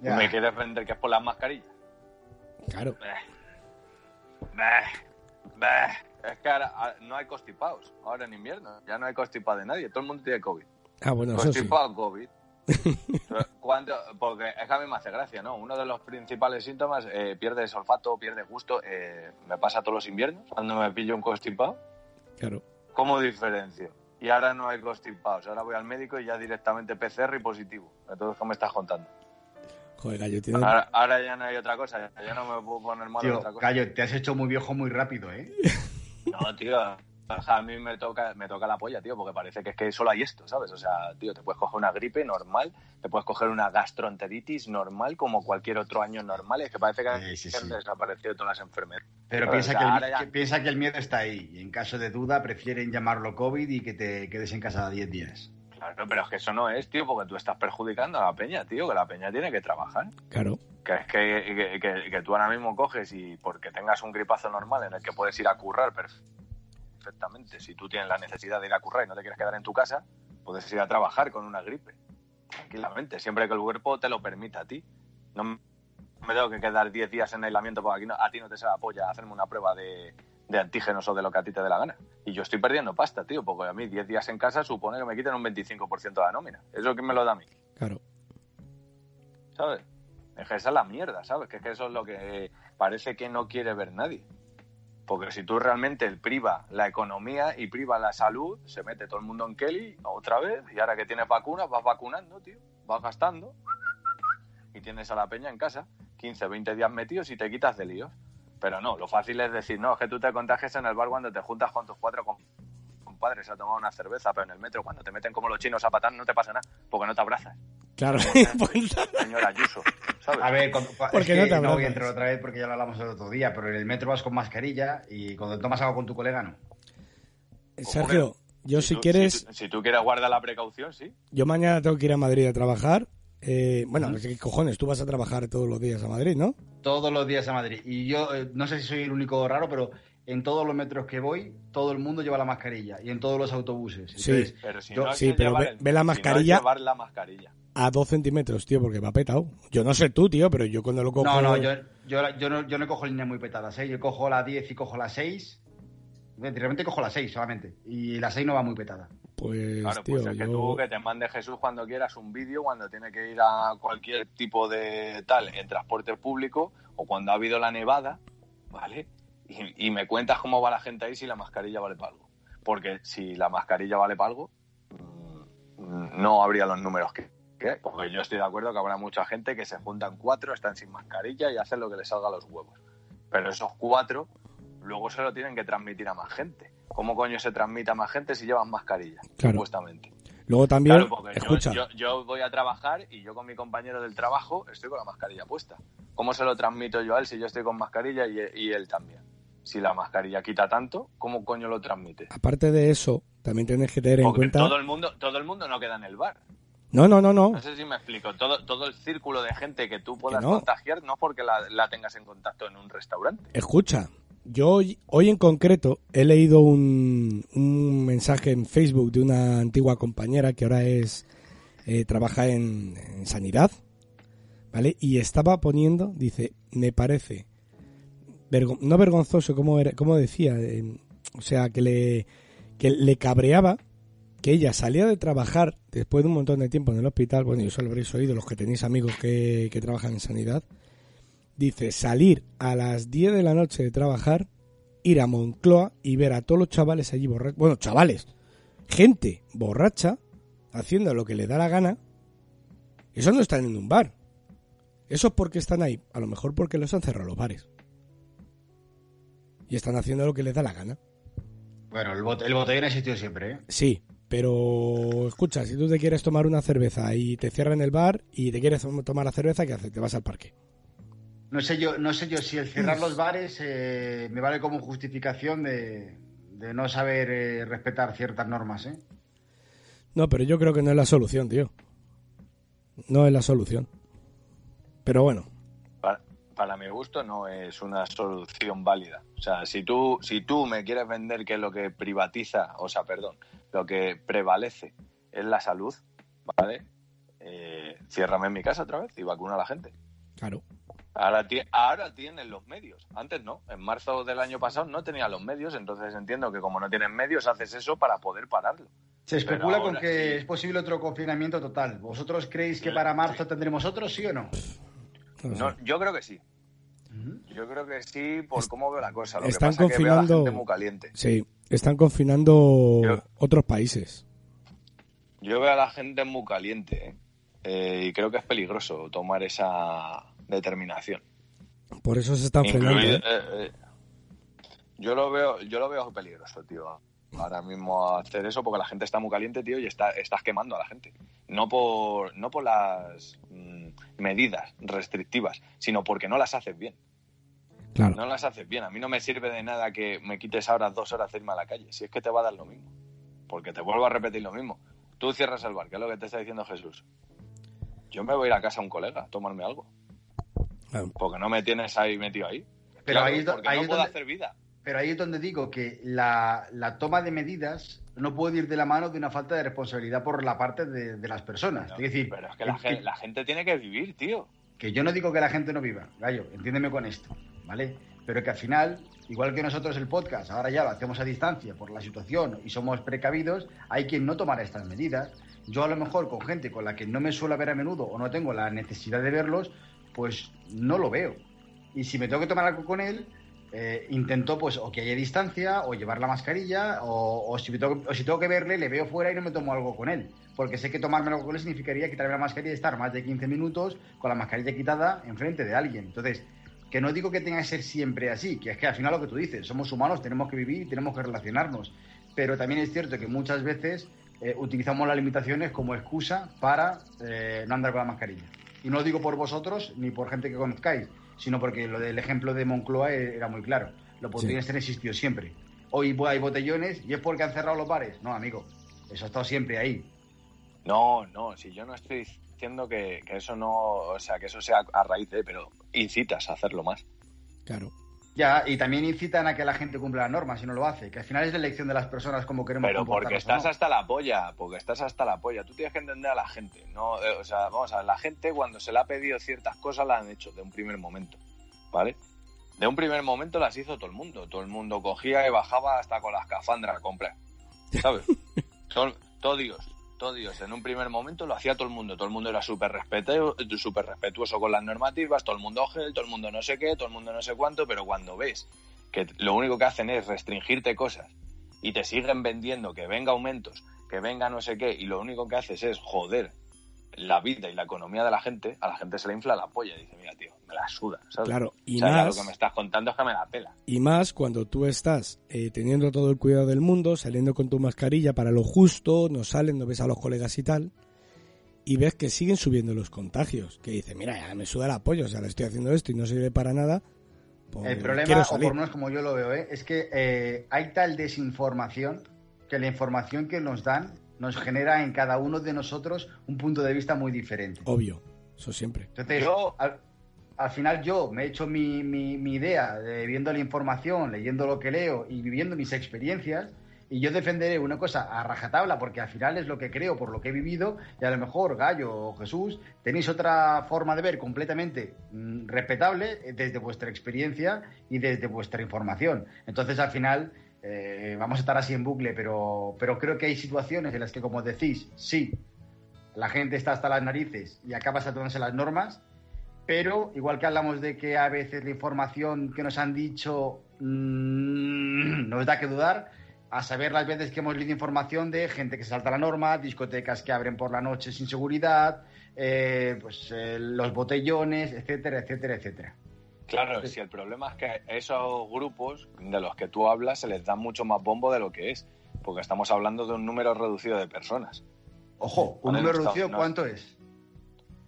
Ya. ¿Me quieres vender que es por las mascarillas? Claro, Beh. Beh. Beh. Es que ahora, ahora no hay constipados. Ahora en invierno ya no hay constipado de nadie. Todo el mundo tiene COVID. ah, bueno, eso sí. Constipado, COVID. ¿Cuánto? Porque es que a mí me hace gracia, ¿no? Uno de los principales síntomas, eh, pierdes olfato, pierdes gusto. eh, me pasa todos los inviernos cuando me pillo un constipado. Claro. ¿Cómo diferencio? Y ahora no hay constipados. Ahora voy al médico y ya directamente PCR y positivo. Entonces, ¿qué me estás contando? Joder, gallo, tiene... Ahora, ahora ya no hay otra cosa. Ya no me puedo poner malo en Tío, otra cosa. Gallo, te has hecho muy viejo muy rápido, ¿eh? *laughs* No, tío. A mí me toca, me toca la polla, tío, porque parece que es que solo hay esto, ¿sabes? O sea, tío, te puedes coger una gripe normal, te puedes coger una gastroenteritis normal, como cualquier otro año normal. Es que parece que Sí, sí, han sí. desaparecido todas las enfermedades. Pero O piensa, sea, que el, ahora ya- que piensa que el miedo está ahí. Y en caso de duda, prefieren llamarlo COVID y que te quedes en casa 10 días. Claro, pero es que eso no es, tío, porque tú estás perjudicando a la peña, tío, que la peña tiene que trabajar. Claro. Que es que, que, que- que tú ahora mismo coges y porque tengas un gripazo normal en el que puedes ir a currar perf- perfectamente, si tú tienes la necesidad de ir a currar y no te quieres quedar en tu casa, puedes ir a trabajar con una gripe, tranquilamente, siempre que el cuerpo te lo permita a ti. No me tengo que quedar 10 días en aislamiento porque aquí no- a ti no te se apoya hacerme una prueba de, de antígenos o de lo que a ti te dé la gana. Y yo estoy perdiendo pasta, tío, porque a mí 10 días en casa supone que me quiten un 25% de la nómina. ¿Eso quién me lo da a mí? Claro. ¿sabes? Es que esa es la mierda, ¿sabes? Que es que eso es lo que parece que no quiere ver nadie. Porque si tú realmente priva la economía y priva la salud, se mete todo el mundo en Kelly otra vez y ahora que tienes vacunas vas vacunando, tío, vas gastando y tienes a la peña en casa 15, 20 días metidos y te quitas de líos. Pero no, lo fácil es decir, no, es que tú te contagias en el bar cuando te juntas con tus cuatro com- compadres a tomar una cerveza, pero en el metro cuando te meten como los chinos a patar no te pasa nada, porque no te abrazas, Claro. *laughs* Pues, señora Ayuso, ¿sabes? A ver, cuando, ¿Por es qué no no voy a entrar otra vez porque ya lo hablamos el otro día, pero en el metro vas con mascarilla y cuando tomas algo con tu colega no. Sergio, yo si tú- quieres, Si tú, si tú quieres guardar la precaución, sí. yo mañana tengo que ir a Madrid a trabajar. Eh, bueno, qué cojones, tú vas a trabajar todos los días a Madrid, ¿no? Todos los días a Madrid. Y yo eh, no sé si soy el único raro, pero en todos los metros que voy, todo el mundo lleva la mascarilla. Y en todos los autobuses. Sí. Entonces, Pero si Yo- no sí, que pero llevar ve- el- ve la si no es mascarilla. llevar la mascarilla. A dos centímetros, tío, porque va petado. Yo no sé tú, tío, pero yo cuando lo cojo... no, no, yo, yo, yo no, yo no cojo líneas muy petadas, ¿eh? Yo cojo la 10 y cojo la 6. Realmente cojo la 6 solamente. Y la 6 no va muy petada. Pues, Claro, tío, pues es que tú que te mande Jesús cuando quieras un vídeo, cuando tiene que ir a cualquier tipo de tal en transporte público o cuando ha habido la nevada, ¿vale? Y, y me cuentas cómo va la gente ahí si la mascarilla vale para algo. Porque si la mascarilla vale para algo, mm, no habría los números que, hay. Porque yo estoy de acuerdo que habrá mucha gente que se juntan cuatro, están sin mascarilla y hacen lo que les salga a los huevos. Pero esos cuatro luego se lo tienen que transmitir a más gente. ¿Cómo coño se transmite a más gente si llevan mascarilla? Claro. Supuestamente. Luego también, Claro, porque yo- escucha, Yo, yo voy a trabajar y yo con mi compañero del trabajo estoy con la mascarilla puesta. ¿Cómo se lo transmito yo a él si yo estoy con mascarilla y, y él también? Si la mascarilla quita tanto, ¿cómo coño lo transmite? aparte de eso, también tienes que tener en cuenta... todo el mundo, todo el mundo no queda en el bar. No, no, no, no. No sé si me explico. Todo, todo el círculo de gente que tú puedas no. contagiar no porque la, la tengas en contacto en un restaurante. Escucha, yo hoy, hoy en concreto he leído un, un mensaje en Facebook de una antigua compañera que ahora es eh, trabaja en, en sanidad, ¿vale? Y estaba poniendo, dice, me parece, vergo- no vergonzoso, como era, como decía, eh, o sea, que le, que le cabreaba que ella salía de trabajar después de un montón de tiempo en el hospital, bueno, y eso lo habréis oído los que tenéis amigos que, que trabajan en sanidad, dice salir a las 10 de la noche de trabajar, ir a Moncloa y ver a todos los chavales allí borrachos, bueno, chavales, gente borracha, haciendo lo que le da la gana, eso no están en un bar. Eso es porque están ahí, a lo mejor porque los han cerrado los bares. Y están haciendo lo que les da la gana. Bueno, el, bot- el botellón ha existido siempre, ¿eh? Sí, pero escucha, si tú te quieres tomar una cerveza y te cierran el bar y te quieres tomar la cerveza, ¿qué haces? Te vas al parque. No sé yo, no sé yo si el cerrar los bares eh, me vale como justificación de, de no saber eh, respetar ciertas normas, ¿eh? No, pero yo creo que no es la solución, tío. No es la solución. Pero bueno, Para, mi gusto no es una solución válida. O sea, si tú, si tú me quieres vender que lo que privatiza, o sea, perdón, lo que prevalece es la salud, ¿vale? Eh, ciérrame en mi casa otra vez y vacuna a la gente. claro. Ahora, ti- ahora tienen los medios. Antes no. En marzo del año pasado no tenían los medios, entonces entiendo que como no tienen medios, haces eso para poder pararlo. Se especula con que sí. es posible otro confinamiento total. ¿Vosotros creéis que para marzo tendremos otro, sí o no? No yo creo que sí. Yo creo que sí, por cómo veo la cosa. Lo están que pasa es que veo a la confinando- gente muy caliente. Sí, están confinando Yo- otros países. Yo veo a la gente muy caliente ¿eh? Eh, y creo que es peligroso tomar esa determinación. Por eso se están frenando. Incluido- eh, eh, yo lo veo, yo lo veo peligroso, tío. Ahora mismo hacer eso porque la gente está muy caliente, tío, y está, estás quemando a la gente. No por, no por las mm, medidas restrictivas, sino porque no las haces bien. Claro. No las haces bien. A mí no me sirve de nada que me quites ahora dos horas de irme a la calle. Si es que te va a dar lo mismo. Porque te vuelvo a repetir lo mismo. Tú cierras el bar, que es lo que te está diciendo Jesús. Yo me voy a ir a casa a un colega a tomarme algo. Claro. Porque no me tienes ahí metido ahí. Pero Claro, ahí es do- porque ahí no es puedo donde- hacer vida. Pero ahí es donde digo que la, la toma de medidas no puede ir de la mano de una falta de responsabilidad por la parte de, de las personas. es decir, Pero es que la, la gente tiene que vivir, tío. que yo no digo que la gente no viva, gallo, entiéndeme con esto, ¿vale? Pero que al final, igual que nosotros el podcast, ahora ya lo hacemos a distancia por la situación y somos precavidos, hay quien no tomará estas medidas. Yo a lo mejor con gente con la que no me suelo ver a menudo o no tengo la necesidad de verlos, pues no lo veo. Y si me tengo que tomar algo con él, eh, intento pues o que haya distancia o llevar la mascarilla o, o si tengo, o si tengo que verle, le veo fuera y no me tomo algo con él. Porque sé que tomarme algo con él significaría quitarme la mascarilla y estar más de 15 minutos con la mascarilla quitada enfrente de alguien. Entonces, que no digo que tenga que ser siempre así, que es que al final lo que tú dices, somos humanos, tenemos que vivir y tenemos que relacionarnos. Pero también es cierto que muchas veces eh, utilizamos las limitaciones como excusa para eh, no andar con la mascarilla. Y no lo digo por vosotros ni por gente que conozcáis, sino porque lo del ejemplo de Moncloa e- era muy claro. Los botellones han existido siempre. Hoy hay botellones y es porque han cerrado los bares. No, amigo, eso ha estado siempre ahí. No, no, si yo no estoy diciendo que, que eso no, o sea, que eso sea a raíz de, pero incitas a hacerlo más. Claro. Ya, y también incitan a que la gente cumpla las normas si no lo hace, que al final es la elección de las personas como queremos Pero porque estás no. hasta la polla, porque estás hasta la polla. Tú tienes que entender a la gente, ¿no? Eh, o sea, vamos a ver, la gente cuando se le ha pedido ciertas cosas las han hecho de un primer momento, ¿vale? De un primer momento las hizo todo el mundo. Todo el mundo cogía y bajaba hasta con la escafandra a comprar, ¿sabes? *laughs* Son- todo Dios, todo Dios. En un primer momento lo hacía todo el mundo. Todo el mundo era súper súper respetuoso con las normativas, todo el mundo gel, todo el mundo no sé qué, todo el mundo no sé cuánto, pero cuando ves que lo único que hacen es restringirte cosas y te siguen vendiendo que venga aumentos, que venga no sé qué, y lo único que haces es joder la vida y la economía de la gente, a la gente se le infla la polla y dice, mira, tío, me la suda, ¿sabes? Claro, y o sea, más- lo que me estás contando es que me la pela. Y más cuando tú estás eh, teniendo todo el cuidado del mundo, saliendo con tu mascarilla para lo justo, no salen, no ves a los colegas y tal, y ves que siguen subiendo los contagios. Que dice, mira, ya me suda el apoyo, o sea, le estoy haciendo esto y no sirve para nada. pues El problema, o por lo menos como yo lo veo, ¿eh? es que eh, hay tal desinformación que la información que nos dan nos genera en cada uno de nosotros un punto de vista muy diferente. Obvio, eso siempre. Entonces, Yo- al, al final yo me he hecho mi, mi- mi idea de, viendo la información, leyendo lo que leo y viviendo mis experiencias. Y yo defenderé una cosa a rajatabla porque al final es lo que creo, por lo que he vivido. Y a lo mejor Gallo o Jesús tenéis otra forma de ver completamente mm, respetable eh, desde vuestra experiencia y desde vuestra información. Entonces al final eh, vamos a estar así en bucle, pero, pero creo que hay situaciones en las que, como decís, sí, la gente está hasta las narices y acaba saltándose las normas, pero igual que hablamos de que a veces la información que nos han dicho mm, nos da que dudar, a saber las veces que hemos leído información de gente que se salta la norma, discotecas que abren por la noche sin seguridad, eh, pues eh, los botellones, etcétera, etcétera, etcétera. Claro, si el problema es que a esos grupos de los que tú hablas se les da mucho más bombo de lo que es, porque estamos hablando de un número reducido de personas. Ojo, un número reducido, no- ¿cuánto es?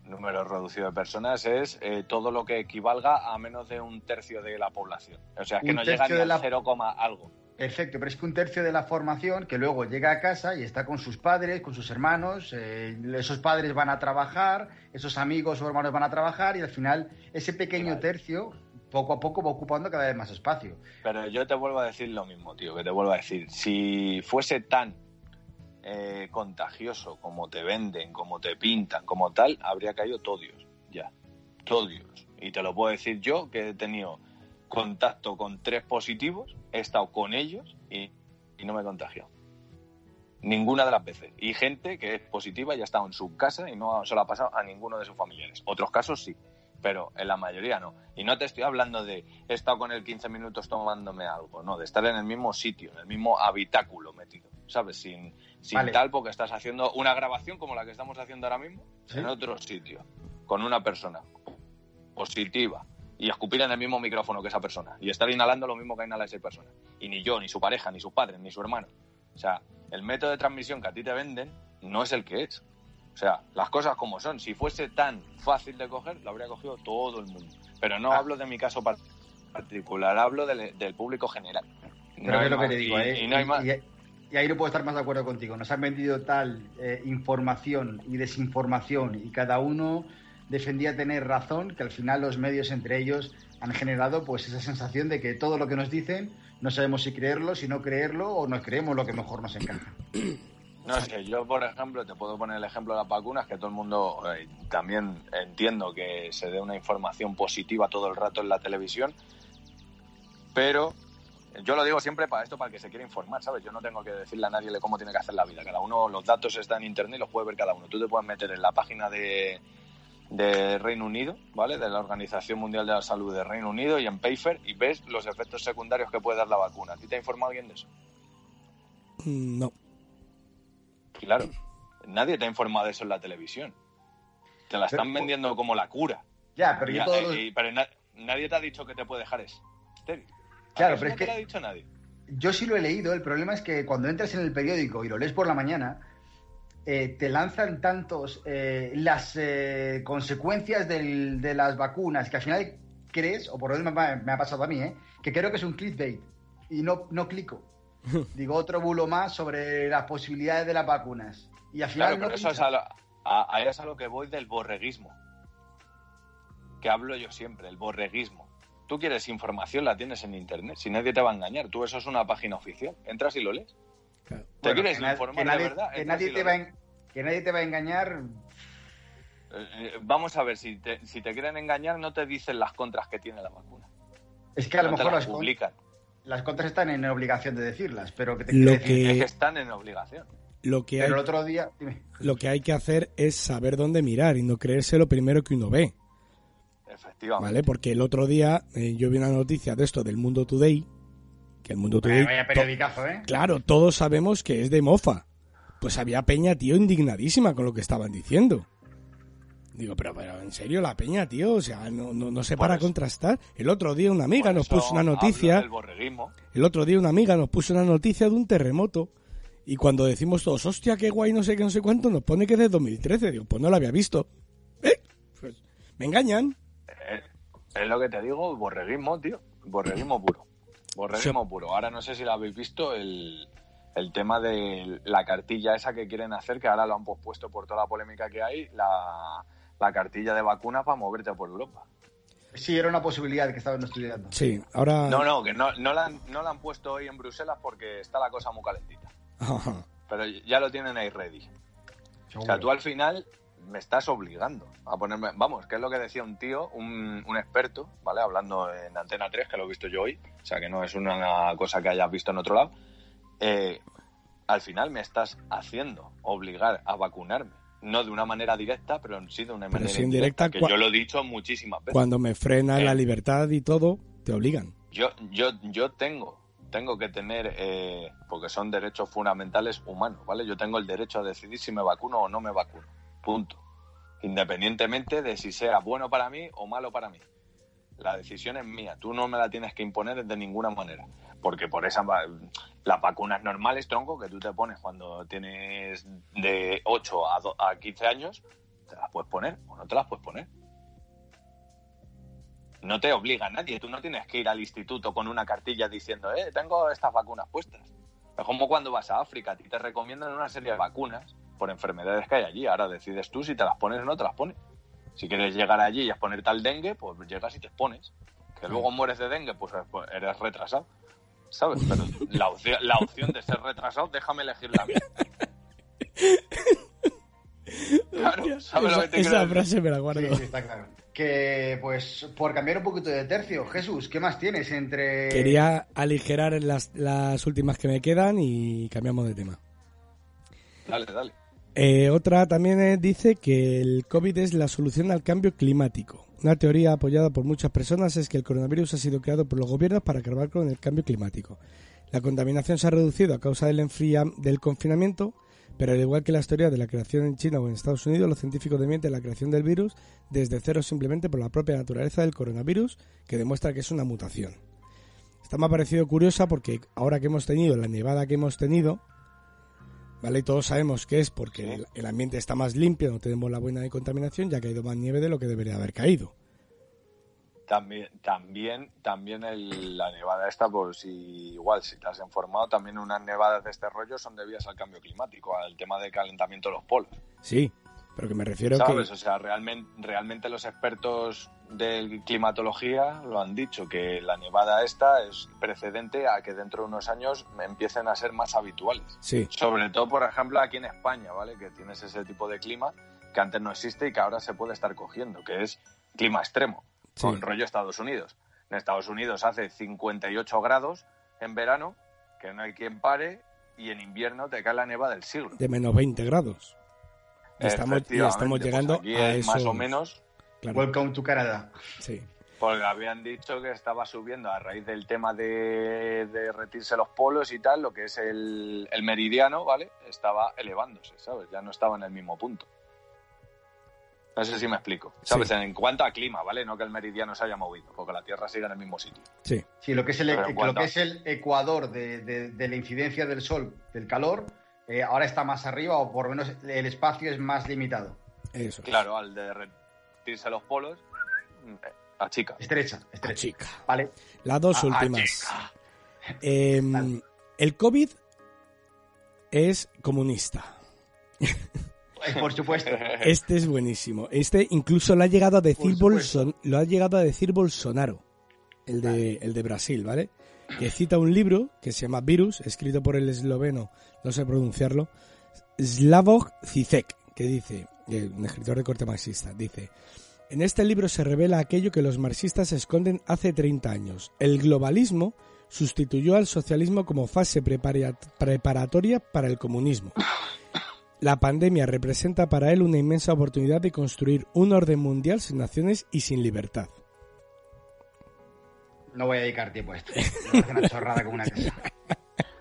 número reducido de personas es eh, todo lo que equivalga a menos de un tercio de la población. O sea, que Un no llega ni al la- 0, algo. Perfecto, pero es que un tercio de la formación que luego llega a casa y está con sus padres, con sus hermanos, eh, esos padres van a trabajar, esos amigos o hermanos van a trabajar y al final ese pequeño tercio poco a poco va ocupando cada vez más espacio. Pero yo te vuelvo a decir lo mismo, tío, que te vuelvo a decir. Si fuese tan eh, contagioso como te venden, como te pintan, como tal, habría caído todo Dios, ya. Todo Dios. Y te lo puedo decir yo, que he tenido contacto con tres positivos, he estado con ellos y, y no me he contagiado. Ninguna de las veces. Y gente que es positiva y ha estado en su casa y no se lo ha pasado a ninguno de sus familiares. Otros casos sí, pero en la mayoría no. Y no te estoy hablando de he estado con él 15 minutos tomándome algo, no, de estar en el mismo sitio, en el mismo habitáculo metido, ¿sabes? Sin, sin Vale. tal, porque estás haciendo una grabación como la que estamos haciendo ahora mismo Sí. en otro sitio, con una persona positiva. Y escupir en el mismo micrófono que esa persona. Y estar inhalando lo mismo que inhala esa persona. Y ni yo, ni su pareja, ni sus padres, ni su hermano. O sea, el método de transmisión que a ti te venden no es el que es. O sea, las cosas como son. Si fuese tan fácil de coger, lo habría cogido todo el mundo. Pero no Ah. hablo de mi caso par- particular, hablo del, del público general. Pero No es lo que te digo, Y- ¿eh? y no hay más. Y, y ahí no puedo estar más de acuerdo contigo. Nos han vendido tal eh, información y desinformación y cada uno defendía tener razón que al final los medios entre ellos han generado pues esa sensación de que todo lo que nos dicen no sabemos si creerlo, si no creerlo o nos creemos lo que mejor nos encaja. *clears throat* No sé, yo por ejemplo te puedo poner el ejemplo de las vacunas, que todo el mundo eh, también entiendo que se dé una información positiva todo el rato en la televisión, pero yo lo digo siempre para esto, para el que se quiera informar, ¿sabes? Yo no tengo que decirle a nadie cómo tiene que hacer la vida. Cada uno, los datos están en internet y los puede ver cada uno. Tú te puedes meter en la página de, de Reino Unido, ¿vale? De la Organización Mundial de la Salud de Reino Unido y en Payfair y ves los efectos secundarios que puede dar la vacuna. ¿A ti te ha informado alguien de eso? Mm, No. Claro, nadie te ha informado de eso en la televisión. Te la están Pero- vendiendo como la cura. Ya, pero Y- yo todos los- y- pero na- nadie te ha dicho que te puede dejar estéril. ¿A Claro, eso pero no es te que- lo ha dicho nadie. Yo sí lo he leído, el problema es que cuando entras en el periódico y lo lees por la mañana, eh, te lanzan tantos eh, las eh, consecuencias del- de las vacunas que al final crees, o por lo menos me, ha- me ha pasado a mí, ¿eh? que creo que es un clickbait y no, no clico. *laughs* Digo otro bulo más sobre las posibilidades de las vacunas. Y al final Claro, no pero eso es a, lo, a, a eso es a lo que voy del borreguismo. Que hablo yo siempre, el borreguismo. Tú quieres información, la tienes en internet. Si nadie te va a engañar, tú eso es una página oficial. Entras y lo lees. ¿Te Bueno, quieres que na- informar que nadie, de verdad? que nadie te va en- que nadie te va a engañar. Eh, eh, vamos a ver, si te, si te quieren engañar, no te dicen las contras que tiene la vacuna. Es que a lo No mejor las las, publican. las contras están en obligación de decirlas, pero que te Lo decir- que- Es que están en obligación. Lo que, hay, el otro día, dime. lo que hay que hacer es saber dónde mirar y no creerse lo primero que uno ve. Efectivamente. ¿Vale? Porque el otro día eh, yo vi una noticia de esto del Mundo Today. Que el Mundo Today. Vaya periodicazo, ¿eh? Claro, todos sabemos que es de mofa. Pues había Peña, tío, indignadísima con lo que estaban diciendo. Digo, pero, pero en serio, la Peña, tío, o sea, no, no, no se para a contrastar. El otro día una amiga nos puso una noticia. El otro día una amiga nos puso una noticia de un terremoto. Y cuando decimos todos, hostia, qué guay, no sé qué, no sé cuánto, nos pone que es de 2013. Digo, pues no lo había visto. ¿Eh? Pues me engañan. Eh, es lo que te digo, borreguismo, tío. Borreguismo puro. Borreguismo puro. Ahora no sé si lo habéis visto, el, el tema de la cartilla esa que quieren hacer, que ahora lo han pospuesto por toda la polémica que hay, la, la cartilla de vacuna para moverte por Europa. Sí, era una posibilidad que estaban estudiando. Sí, ahora. No, no, que no, no, la, han, no la han puesto hoy en Bruselas porque está la cosa muy calentita. *laughs* Pero ya lo tienen ahí ready. O sea, tú al final me estás obligando a ponerme. Vamos, que es lo que decía un tío, un, un experto, ¿vale? Hablando en Antena 3, que lo he visto yo hoy, o sea, que no es una cosa que hayas visto en otro lado. Eh, al final me estás haciendo obligar a vacunarme. No de una manera directa, pero sí de una Pero manera indirecta, que yo lo he dicho muchísimas veces. Cuando me frena Eh. la libertad y todo, te obligan. Yo, yo, yo tengo, tengo que tener, eh, porque son derechos fundamentales humanos, ¿vale? Yo tengo el derecho a decidir si me vacuno o no me vacuno. Punto. Independientemente de si sea bueno para mí o malo para mí. La decisión es mía. Tú no me la tienes que imponer de ninguna manera. Porque por esas las vacunas normales, tronco, que tú te pones cuando tienes de 8 a, do- a 15 años, te las puedes poner o no te las puedes poner. No te obliga a nadie, tú no tienes que ir al instituto con una cartilla diciendo, eh, tengo estas vacunas puestas. Es como cuando vas a África, a ti te recomiendan una serie de vacunas por enfermedades que hay allí. Ahora decides tú si te las pones o no te las pones. Si quieres llegar allí y exponerte al dengue, pues llegas y te expones. Que luego mueres de dengue, pues, pues eres retrasado. ¿Sabes? Pero la opción, la opción de ser retrasado, déjame elegir la mía. Claro, ¿sabes lo que te esa frase me la guardo. Sí, sí, está claro. Que, pues, por cambiar un poquito de tercio, Jesús, ¿qué más tienes entre. Quería aligerar las, las últimas que me quedan y cambiamos de tema. Dale, dale. Eh, otra también eh, dice que el COVID es la solución al cambio climático. Una teoría apoyada por muchas personas es que el coronavirus ha sido creado por los gobiernos para acabar con el cambio climático. La contaminación se ha reducido a causa del, del confinamiento, pero al igual que la historia de la creación en China o en Estados Unidos, los científicos desmienten la creación del virus desde cero simplemente por la propia naturaleza del coronavirus, que demuestra que es una mutación. Esta me ha parecido curiosa porque ahora que hemos tenido la nevada que hemos tenido, ¿vale? Y todos sabemos que es porque el, el ambiente está más limpio, no tenemos la buena de contaminación, ya ha caído más nieve de lo que debería haber caído. También, también, también el- la nevada esta, pues si, igual, si te has informado, también unas nevadas de este rollo son debidas al cambio climático, al tema del calentamiento de los polos. Sí, pero que me refiero ¿Sabes? que... O sea, realmente, realmente los expertos de climatología lo han dicho, que la nevada esta es precedente a que dentro de unos años empiecen a ser más habituales. Sí, Sobre todo, por ejemplo, aquí en España, ¿vale? Que tienes ese tipo de clima que antes no existe y que ahora se puede estar cogiendo, que es clima extremo, Sí. con rollo Estados Unidos. En Estados Unidos hace 58 grados en verano, que no hay quien pare, y en invierno te cae la neva del siglo. de menos 20 grados. Y estamos, y pues llegando aquí a es eso. más o menos Claro, Welcome to Canada. sí. Porque habían dicho que estaba subiendo a raíz del tema de, de derretirse los polos y tal, lo que es el, el meridiano, ¿vale? Estaba elevándose, ¿sabes? Ya no estaba en el mismo punto. No sé si me explico. ¿Sabes? Sí. En cuanto a clima, ¿vale? No que el meridiano se haya movido, porque la Tierra sigue en el mismo sitio. Sí, Sí, lo que es el, en lo cuanto que es el ecuador de, de- de la incidencia del sol, del calor, eh, ahora está más arriba o por lo menos el espacio es más limitado. eso. Claro, al derretirse los polos, eh, achica. Estrecha, Ah, estrecha. chica. Vale. Las dos últimas. chica. Em, Vale. el COVID es comunista. Eh, Por supuesto. *laughs* Este es buenísimo. Este incluso lo ha llegado a decir. Bolson, lo ha llegado a decir Bolsonaro, el de, el de Brasil, ¿vale? Que cita un libro que se llama Virus, escrito por el esloveno, no sé pronunciarlo, Slavoj Zizek, que dice, un escritor de corte marxista, dice, en este libro se revela aquello que los marxistas esconden hace 30 años. El globalismo sustituyó al socialismo como fase prepara- preparatoria para el comunismo. La pandemia representa para él una inmensa oportunidad de construir un orden mundial sin naciones y sin libertad. No voy a dedicar tiempo a esto. *laughs* Una chorrada como una casa.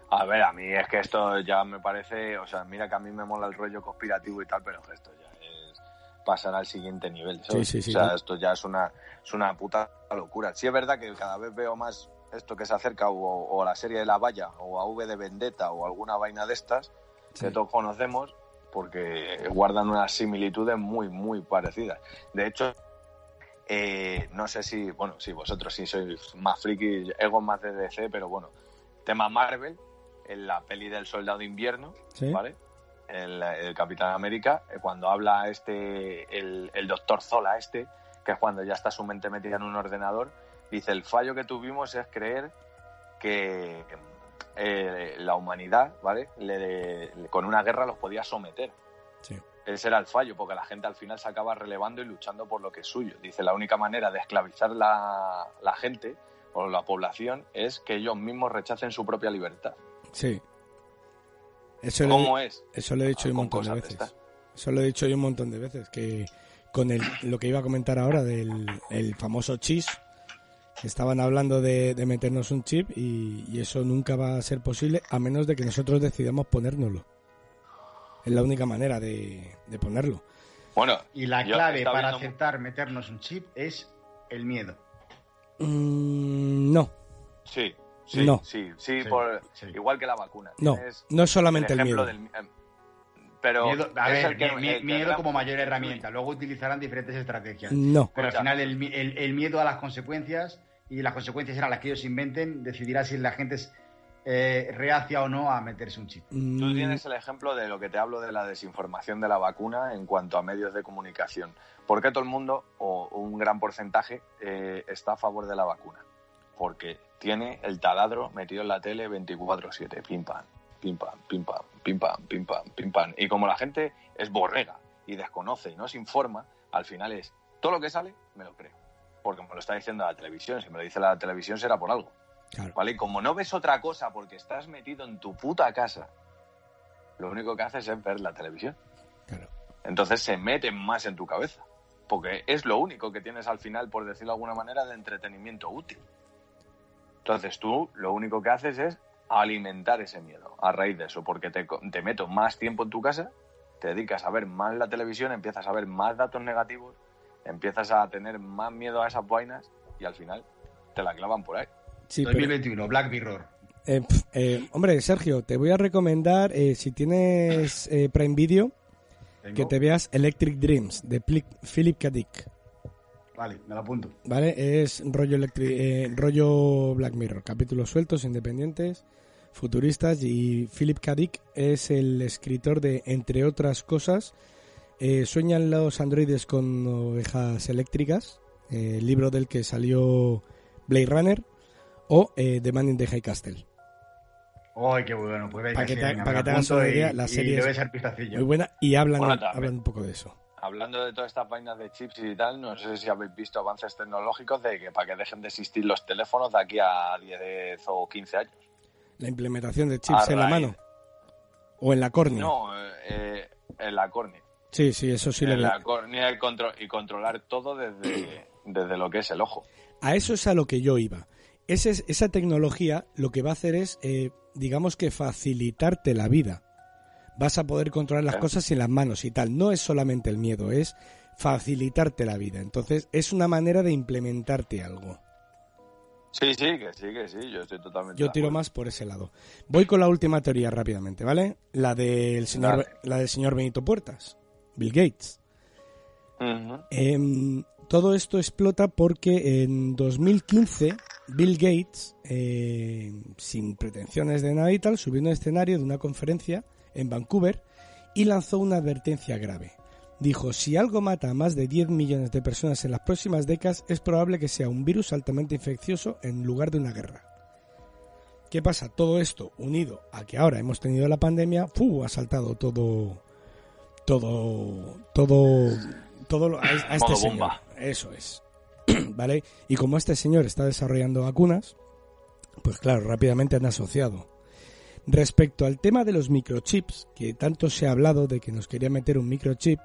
A ver, a mí es que esto ya me parece, o sea, mira que a mí me mola el rollo conspirativo y tal, pero esto ya es pasar al siguiente nivel. ¿sabes? Sí, sí, sí, O sea, esto ya es una, es una puta locura. Sí es verdad que cada vez veo más esto que se acerca o, o a la serie de La Valla o a V de Vendetta o alguna vaina de estas que todos conocemos porque guardan unas similitudes muy, muy parecidas. De hecho, eh, no sé si, bueno, si vosotros sí sois más friki, ego más de DC, pero bueno, tema Marvel, en la peli del Soldado de Invierno, ¿Sí? ¿vale? El, el Capitán América, eh, cuando habla este, el, el doctor Zola este, que es cuando ya está su mente metida en un ordenador, dice, el fallo que tuvimos es creer que eh, la humanidad, ¿vale? Le- le- con una guerra los podía someter. Sí. Ese era el fallo, porque la gente al final se acaba relevando y luchando por lo que es suyo. Dice, la única manera de esclavizar la, la gente o la población es que ellos mismos rechacen su propia libertad. Sí. Eso le, ¿Cómo es? eso lo he dicho yo un montón de veces. Eso lo he dicho yo un montón de veces. Que con el, lo que iba a comentar ahora del el famoso chis, estaban hablando de, de meternos un chip y, y eso nunca va a ser posible a menos de que nosotros decidamos ponérnoslo. Es la única manera de, de ponerlo. Bueno, Y la clave para viendo- aceptar meternos un chip es el miedo. Mm, no, sí, sí, No. sí, sí, Sí, por- sí. igual que la vacuna. no, no es solamente el, ejemplo miedo. del- pero Miedo, a ver, el que- mi- el que miedo como mayor herramienta. Luego utilizarán diferentes estrategias. No. Pero al final el, el- el miedo a las consecuencias y las consecuencias serán las que ellos inventen, decidirá si la gente es eh, reacia o no a meterse un chip. Tú Mm, tienes el ejemplo de lo que te hablo de la desinformación de la vacuna en cuanto a medios de comunicación. ¿Por qué todo el mundo, o un gran porcentaje, eh, está a favor de la vacuna? Porque tiene el taladro metido en la tele 24-7, pim pam, pim pam, pim pam, pim pam, pim pam, pim pam. Y como la gente es borrega y desconoce y no se informa, al final es todo lo que sale, me lo creo. Porque me lo está diciendo la televisión. Si me lo dice la televisión será por algo. Claro. Como no ves otra cosa porque estás metido en tu puta casa, lo único que haces es ver la televisión. Claro. Entonces se meten más en tu cabeza. Porque es lo único que tienes al final, por decirlo de alguna manera, de entretenimiento útil. Entonces tú lo único que haces es alimentar ese miedo a raíz de eso, porque te, te meto más tiempo en tu casa, te dedicas a ver más la televisión, empiezas a ver más datos negativos, empiezas a tener más miedo a esas vainas y al final te la clavan por ahí. Sí, pero- 2021, Black Mirror. Eh, eh, hombre, Sergio, te voy a recomendar, eh, si tienes Prime Video, Tengo- que te veas Electric Dreams de Philip K. Dick. Vale, me lo apunto. ¿Vale? Es rollo, electri- rollo Black Mirror, capítulos sueltos, independientes, futuristas. Y Philip K. Dick es el escritor de, entre otras cosas, Sueñan los androides con ovejas eléctricas, el libro del que salió Blade Runner, o eh, The Man in the High Castle. ¡Ay, qué bueno! Pues venga, Pa' que te- que te hagas apunto una y- idea, la y serie le es. Muy buena y hablan, Bueno, hablan un poco de eso. Hablando de todas estas vainas de chips y tal, no sé si habéis visto avances tecnológicos de que para que dejen de existir los teléfonos de aquí a 10 o 15 años. La implementación de chips A en la mano. O en la córnea. No, eh, en la córnea. Sí, sí, eso sí en veo. la córnea y, contro- y controlar todo desde, desde lo que es el ojo. A eso es a lo que yo iba. Ese es- esa tecnología lo que va a hacer es, eh, digamos que facilitarte la vida. Vas a poder controlar las cosas en las manos y tal. No es solamente el miedo, es facilitarte la vida. Entonces, es una manera de implementarte algo. Sí, sí, que sí, que sí, yo estoy totalmente Yo tiro más por ese lado. Voy con la última teoría rápidamente, ¿vale? La del señor, Dale. la del señor Benito Puertas, Bill Gates. Todo esto explota porque en 2015 Bill Gates, eh, sin pretensiones de nada y tal, subió un escenario de una conferencia en Vancouver y lanzó una advertencia grave. Dijo, si algo mata a más de 10 millones de personas en las próximas décadas, es probable que sea un virus altamente infeccioso en lugar de una guerra. ¿Qué pasa? Todo esto unido a que ahora hemos tenido la pandemia, ¡fu! ha saltado todo, todo, todo, todo lo- a, a este señor. bomba. Eso es. *clears throat* ¿Vale? Y como este señor está desarrollando vacunas, pues claro, rápidamente han asociado. Respecto al tema de los microchips, que tanto se ha hablado de que nos quería meter un microchip,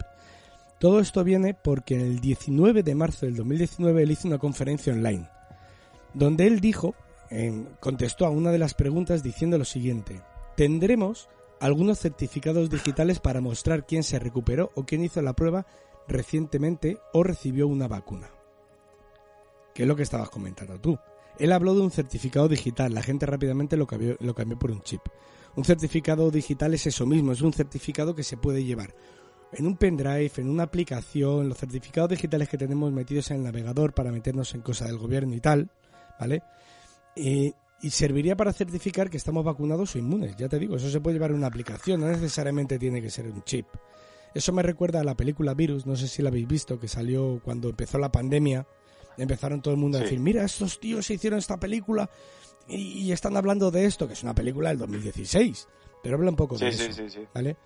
todo esto viene porque el 19 de marzo del 2019 él hizo una conferencia online, donde él dijo, contestó a una de las preguntas diciendo lo siguiente, tendremos algunos certificados digitales para mostrar quién se recuperó o quién hizo la prueba recientemente o recibió una vacuna. Que es lo que estabas comentando tú. Él habló de un certificado digital, la gente rápidamente lo cambió, lo cambió por un chip. Un certificado digital es eso mismo, es un certificado que se puede llevar en un pendrive, en una aplicación, los certificados digitales que tenemos metidos en el navegador para meternos en cosas del gobierno y tal, ¿vale? Eh, y serviría para certificar que estamos vacunados o inmunes, ya te digo, eso se puede llevar en una aplicación, no necesariamente tiene que ser un chip. Eso me recuerda a la película Virus, no sé si la habéis visto, que salió cuando empezó la pandemia. Empezaron todo el mundo a decir, mira, estos tíos hicieron esta película y, y están hablando de esto, que es una película del 2016, pero habla un poco de Sí, eso. sí, sí, sí. ¿vale?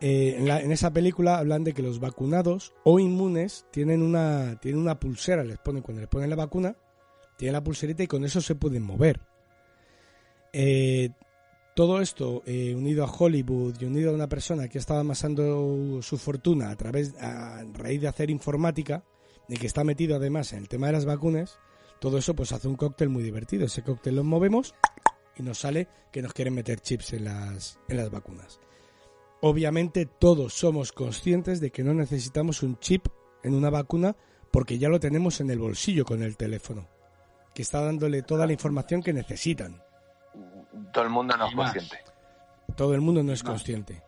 Eh, en, la- en esa película hablan de que los vacunados o inmunes tienen una, tienen una pulsera, les ponen, cuando les ponen la vacuna, tienen la pulserita y con eso se pueden mover. Eh, todo esto eh, unido a Hollywood y unido a una persona que estaba amasando su fortuna a través a raíz de hacer informática y que está metido además en el tema de las vacunas, todo eso pues hace un cóctel muy divertido. Ese cóctel lo movemos y nos sale que nos quieren meter chips en las, en las vacunas. Obviamente todos somos conscientes de que no necesitamos un chip en una vacuna porque ya lo tenemos en el bolsillo con el teléfono, que está dándole toda la información que necesitan. Todo el mundo no es consciente. Todo el mundo no es consciente.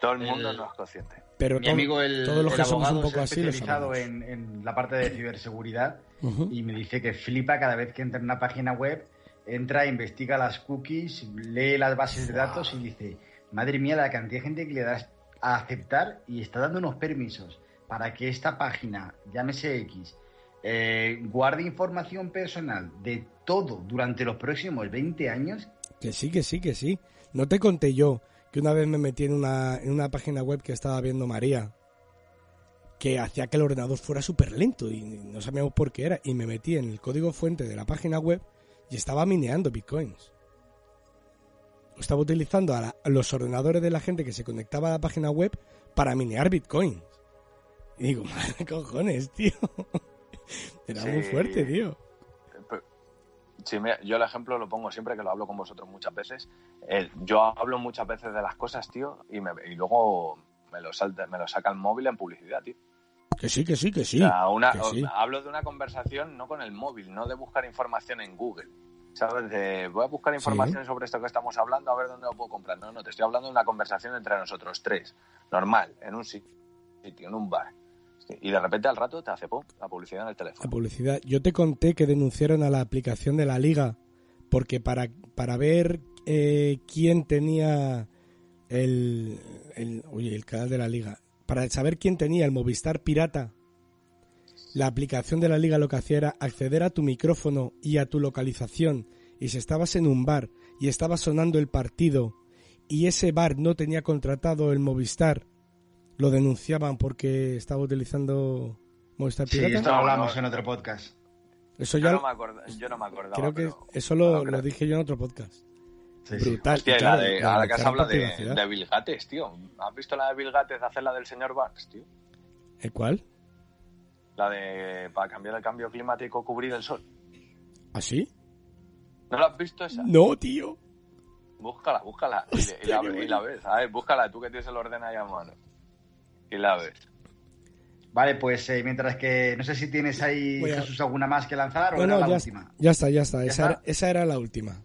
Todo el mundo no es consciente. Pero Mi amigo, el, todos los el que somos un poco así, especializado en, en la parte de ciberseguridad y me dice que flipa cada vez que entra en una página web, entra, investiga las cookies, lee las bases de datos y dice, madre mía, la cantidad de gente que le das a aceptar y está dando unos permisos para que esta página, llámese X, eh, guarde información personal de todo durante los próximos 20 años. Que sí, que sí, que sí. No te conté yo que una vez me metí en una, en una página web que estaba viendo María que hacía que el ordenador fuera súper lento y no sabíamos por qué era. Y me metí en el código fuente de la página web y estaba mineando bitcoins. Estaba utilizando a, la- a los ordenadores de la gente que se conectaba a la página web para minear bitcoins. Y digo, *laughs* madre cojones, tío. *laughs* Era muy fuerte, tío. Sí, mira, yo el ejemplo lo pongo siempre que lo hablo con vosotros muchas veces. Eh, yo hablo muchas veces de las cosas, tío, y, me, y luego me lo, salta, me lo saca el móvil en publicidad, tío. Que sí, que sí, que sí. O sea, una- que sí. Hablo de una conversación no con el móvil, no de buscar información en Google. ¿Sabes? De, voy a buscar información sobre esto que estamos hablando, a ver dónde lo puedo comprar. No, no, te estoy hablando de una conversación entre nosotros tres, normal, en un sitio, en un bar. Y de repente al rato te hace pum, la publicidad en el La teléfono. publicidad. Yo te conté que denunciaron a la aplicación de la liga porque para, para ver eh, quién tenía el, el, oye, el canal de la liga, para saber quién tenía el Movistar Pirata, la aplicación de la liga lo que hacía era acceder a tu micrófono y a tu localización. Y si estabas en un bar y estaba sonando el partido y ese bar no tenía contratado el Movistar, lo denunciaban porque estaba utilizando Movistar Sí, Pirata. esto lo hablamos en otro podcast. Eso Yo ya no me, acorda- yo no me acordaba. creo que pero- eso lo, dije yo en otro podcast. Sí, sí. Brutal. Hostia, claro, la de, la ahora que has hablado de, de Bill Gates, tío. ¿Has visto la de Bill Gates de hacer la del señor Barnes, tío? ¿El cuál? La de para cambiar el cambio climático, cubrir el sol. ¿Así? ¿No la has visto esa? No, tío. Búscala, búscala. Y, y la, y la ves, ¿sabes? Búscala, tú que tienes el orden ahí a mano. Y la ves. Vale, pues eh, mientras que no sé si tienes ahí, Voy a- Jesús, alguna más que lanzar o No, era no, la ya, última. ya está, ya está. ¿Ya Esa, está? Era, esa era la última.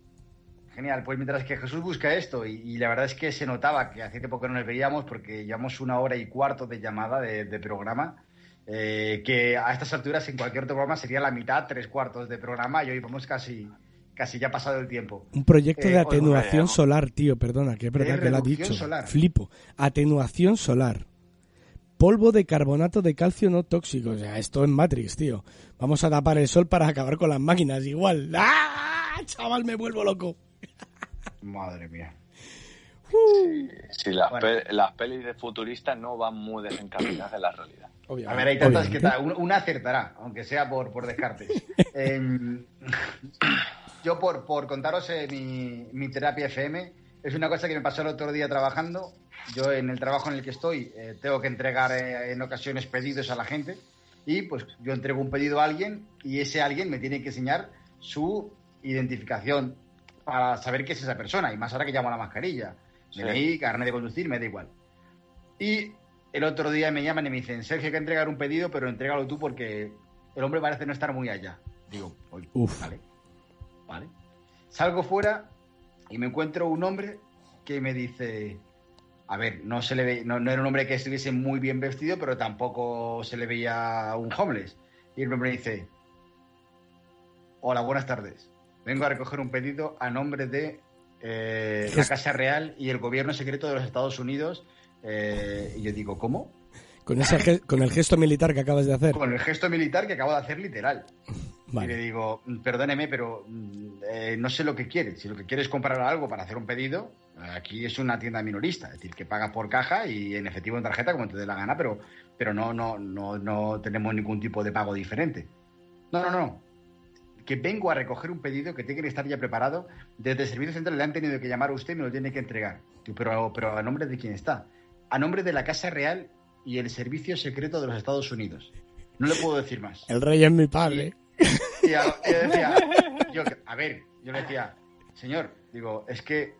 Genial, pues mientras que Jesús busca esto, y, y la verdad es que se notaba que hace tiempo que no nos veíamos porque llevamos una hora y cuarto de llamada de, de programa, eh, que a estas alturas en cualquier otro programa sería la mitad, tres cuartos de programa, y hoy vamos casi, casi ya pasado el tiempo. Un proyecto Eh, de os atenuación solar, tío, perdona, que es verdad que lo ha reducción dicho. solar. Flipo. Atenuación solar. Polvo de carbonato de calcio no tóxico. O sea, esto es Matrix, tío. Vamos a tapar el sol para acabar con las máquinas, igual. ¡Ah! Chaval, me vuelvo loco. *laughs* Madre mía. Si las, Bueno. pe- las pelis de futuristas no van muy desencaminadas de la realidad. A Obviamente. ver, hay tantas que obviamente. ta- una, una acertará, aunque sea por, por descarte. *laughs* Em, *coughs* yo, por, por contaros eh, mi, mi terapia FM, es una cosa que me pasó el otro día trabajando. Yo, en el trabajo en el que estoy, eh, tengo que entregar eh, en ocasiones pedidos a la gente. Y pues yo entrego un pedido a alguien y ese alguien me tiene que enseñar su identificación para saber qué es esa persona. Y más ahora que llamo la mascarilla. Sí. DNI, carnet de conducir, me da igual. Y el otro día me llaman y me dicen, Sergio, hay que entregar un pedido, pero entrégalo tú porque el hombre parece no estar muy allá. Digo, Uf. vale, vale. Salgo fuera y me encuentro un hombre que me dice, a ver, no se le ve, no, no era un hombre que estuviese muy bien vestido, pero tampoco se le veía un homeless. Y el hombre me dice, hola, buenas tardes. Vengo a recoger un pedido a nombre de eh, la Casa Real y el gobierno secreto de los Estados Unidos. Eh, y yo digo, ¿cómo? Con, ese con el gesto militar que acabas de hacer. Con el gesto militar que acabo de hacer literal. Y le digo, perdóneme, pero mm, eh, no sé lo que quiere. Si lo que quiere es comprar algo para hacer un pedido, aquí es una tienda minorista, es decir, que paga por caja y en efectivo en tarjeta como te dé la gana, pero, pero no, no, no, no tenemos ningún tipo de pago diferente. No, no, no. Que vengo a recoger un pedido que tiene que estar ya preparado. Desde el servicio central le han tenido que llamar a usted y me lo tiene que entregar. Pero, pero a nombre de quién está. A nombre de la Casa Real y el Servicio Secreto de los Estados Unidos. No le puedo decir más. El rey es mi padre. Y yo decía, *laughs* yo, a ver, yo le decía, señor, digo, es que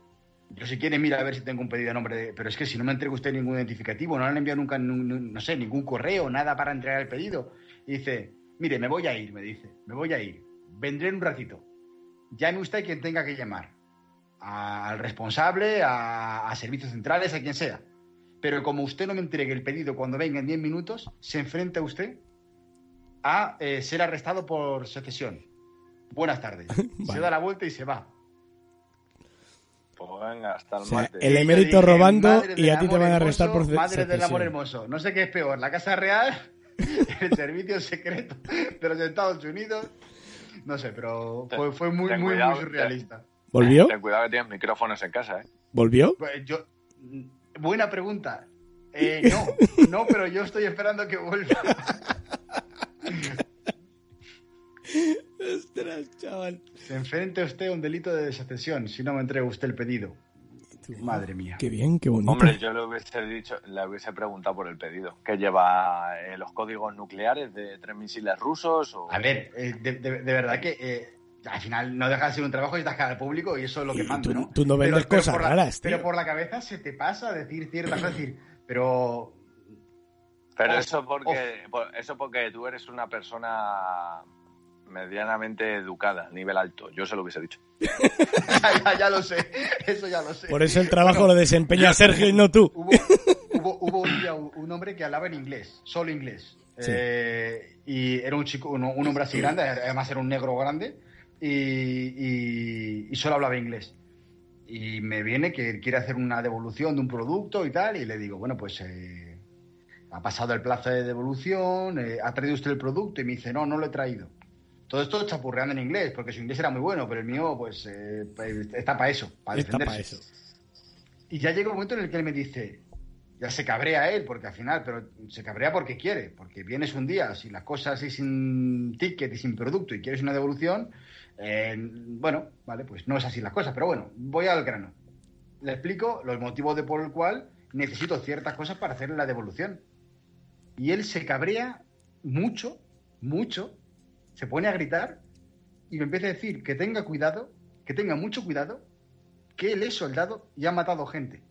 yo si quiere mira a ver si tengo un pedido a nombre de, pero es que si no me entrega usted ningún identificativo, no le han enviado nunca, nu- nu- no sé, ningún correo, nada para entregar el pedido. Y dice, mire, me voy a ir, me dice, me voy a ir, vendré en un ratito. Llame usted quien tenga que llamar, al responsable, a, a servicios centrales, a quien sea. pero como usted no me entregue el pedido cuando venga en 10 minutos, se enfrenta usted a eh, ser arrestado por secesión. Buenas tardes. *laughs* Vale. Se da la vuelta y se va. Pues venga, hasta el O sea, martes. el emérito dije, robando y a ti te van a arrestar por ce- Madre del amor secesión. hermoso. No sé qué es peor, la Casa Real, *laughs* el servicio secreto de los Estados Unidos. No sé, pero fue, fue muy, Ten muy, cuidado, muy surrealista. ¿Volvió? Ten cuidado que tienes micrófonos en casa, ¿eh? ¿Volvió? Pues yo, buena pregunta. Eh, no, *laughs* no, pero yo estoy esperando que vuelva. *laughs* Ostras, chaval. Se enfrente usted a un delito de desacesión si no me entrega usted el pedido. Madre mía. Qué bien, qué bonito. Hombre, yo le hubiese dicho, le hubiese preguntado por el pedido. ¿Que lleva eh, los códigos nucleares de tres misiles rusos? O... A ver, eh, de, de- de verdad que eh, al final no deja de ser un trabajo y estás cara al público y eso es lo que manda, tú- ¿no? tú no vendes cosas por la, raras, tío. Pero por la cabeza se te pasa decir ciertas cosas, decir, pero Pero Off, eso porque, por- eso porque tú eres una persona medianamente educada, nivel alto. Yo se lo hubiese dicho. *laughs* ya, ya- ya lo sé, eso ya lo sé. Por eso el trabajo lo desempeña Sergio y no tú. Hubo, hubo, hubo un día un, un hombre que hablaba en inglés, solo inglés. Sí. Eh, y era un chico, un, un hombre así grande, además era un negro grande, y, y- y solo hablaba inglés. Y me viene que quiere hacer una devolución de un producto y tal, y le digo, bueno, pues eh, ha pasado el plazo de devolución, eh, ha traído usted el producto, y me dice, no, no lo he traído. Todo esto chapurreando en inglés, porque su inglés era muy bueno, pero el mío, pues, eh, pues, está para eso, para Está defenderse. eso. Y ya llega un momento en el que él me dice, ya se cabrea él, porque al final, pero se cabrea porque quiere, porque vienes un día sin las cosas y sin ticket y sin producto y quieres una devolución, eh, bueno, vale, pues no es así las cosas, pero bueno, voy al grano. Le explico los motivos de por el cual necesito ciertas cosas para hacer la devolución. Y él se cabrea mucho, mucho, se pone a gritar y me empieza a decir que tenga cuidado, que tenga mucho cuidado, que él es soldado y ha matado gente.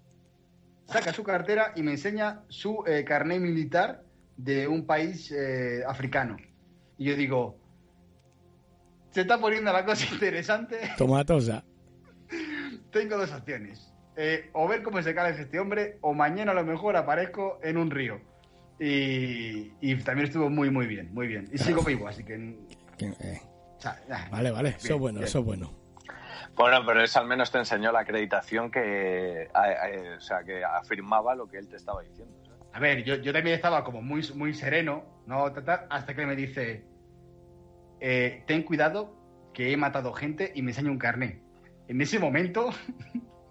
Saca su cartera y me enseña su eh, carné militar de un país eh, africano. Y yo digo, se está poniendo la cosa *laughs* interesante. Tomatosa. Tengo dos opciones. Eh, o ver cómo se cae este hombre, o mañana a lo mejor aparezco en un río. Y, y también estuvo muy, muy bien, muy bien. Y sigo vivo, así que... Que- eh, o sea, ya. Vale, vale. Eso Bien, es bueno, bien. eso es bueno. Bueno, pero eso al menos te enseñó la acreditación que, a- a- o sea, que afirmaba lo que él te estaba diciendo. ¿sabes? A ver, yo, yo también estaba como muy, muy sereno, ¿no? Ta, ta, hasta que me dice, eh, ten cuidado que he matado gente y me enseña un carné. En ese momento,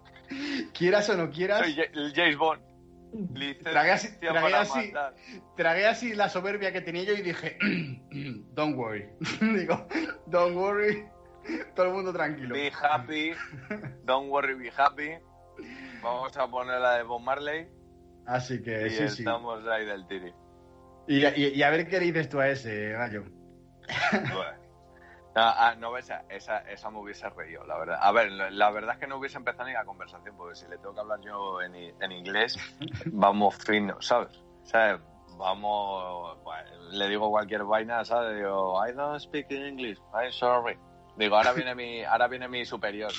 *laughs* quieras o no quieras, Soy James Bond. Tragué así- tragué así. tragué así la soberbia que tenía yo y dije, *clears throat* don't worry. *laughs* Digo, don't worry, todo el mundo tranquilo. Be happy. Don't worry, be happy. Vamos a poner la de Bob Marley Así que y sí, sí. estamos ahí del tiri. Y, y- y a ver qué le dices tú a ese, gallo. Bueno. No, ah, no ves, esa, esa me hubiese reído, la verdad. A ver, la verdad es que no hubiese empezado ni la conversación, porque si le tengo que hablar yo en, en inglés, *laughs* vamos finos, ¿sabes? ¿Sabes? Vamos, bueno, le digo cualquier vaina, ¿sabes? Digo, I don't speak English, I'm sorry. Digo, ahora viene mi, ahora viene mi superior.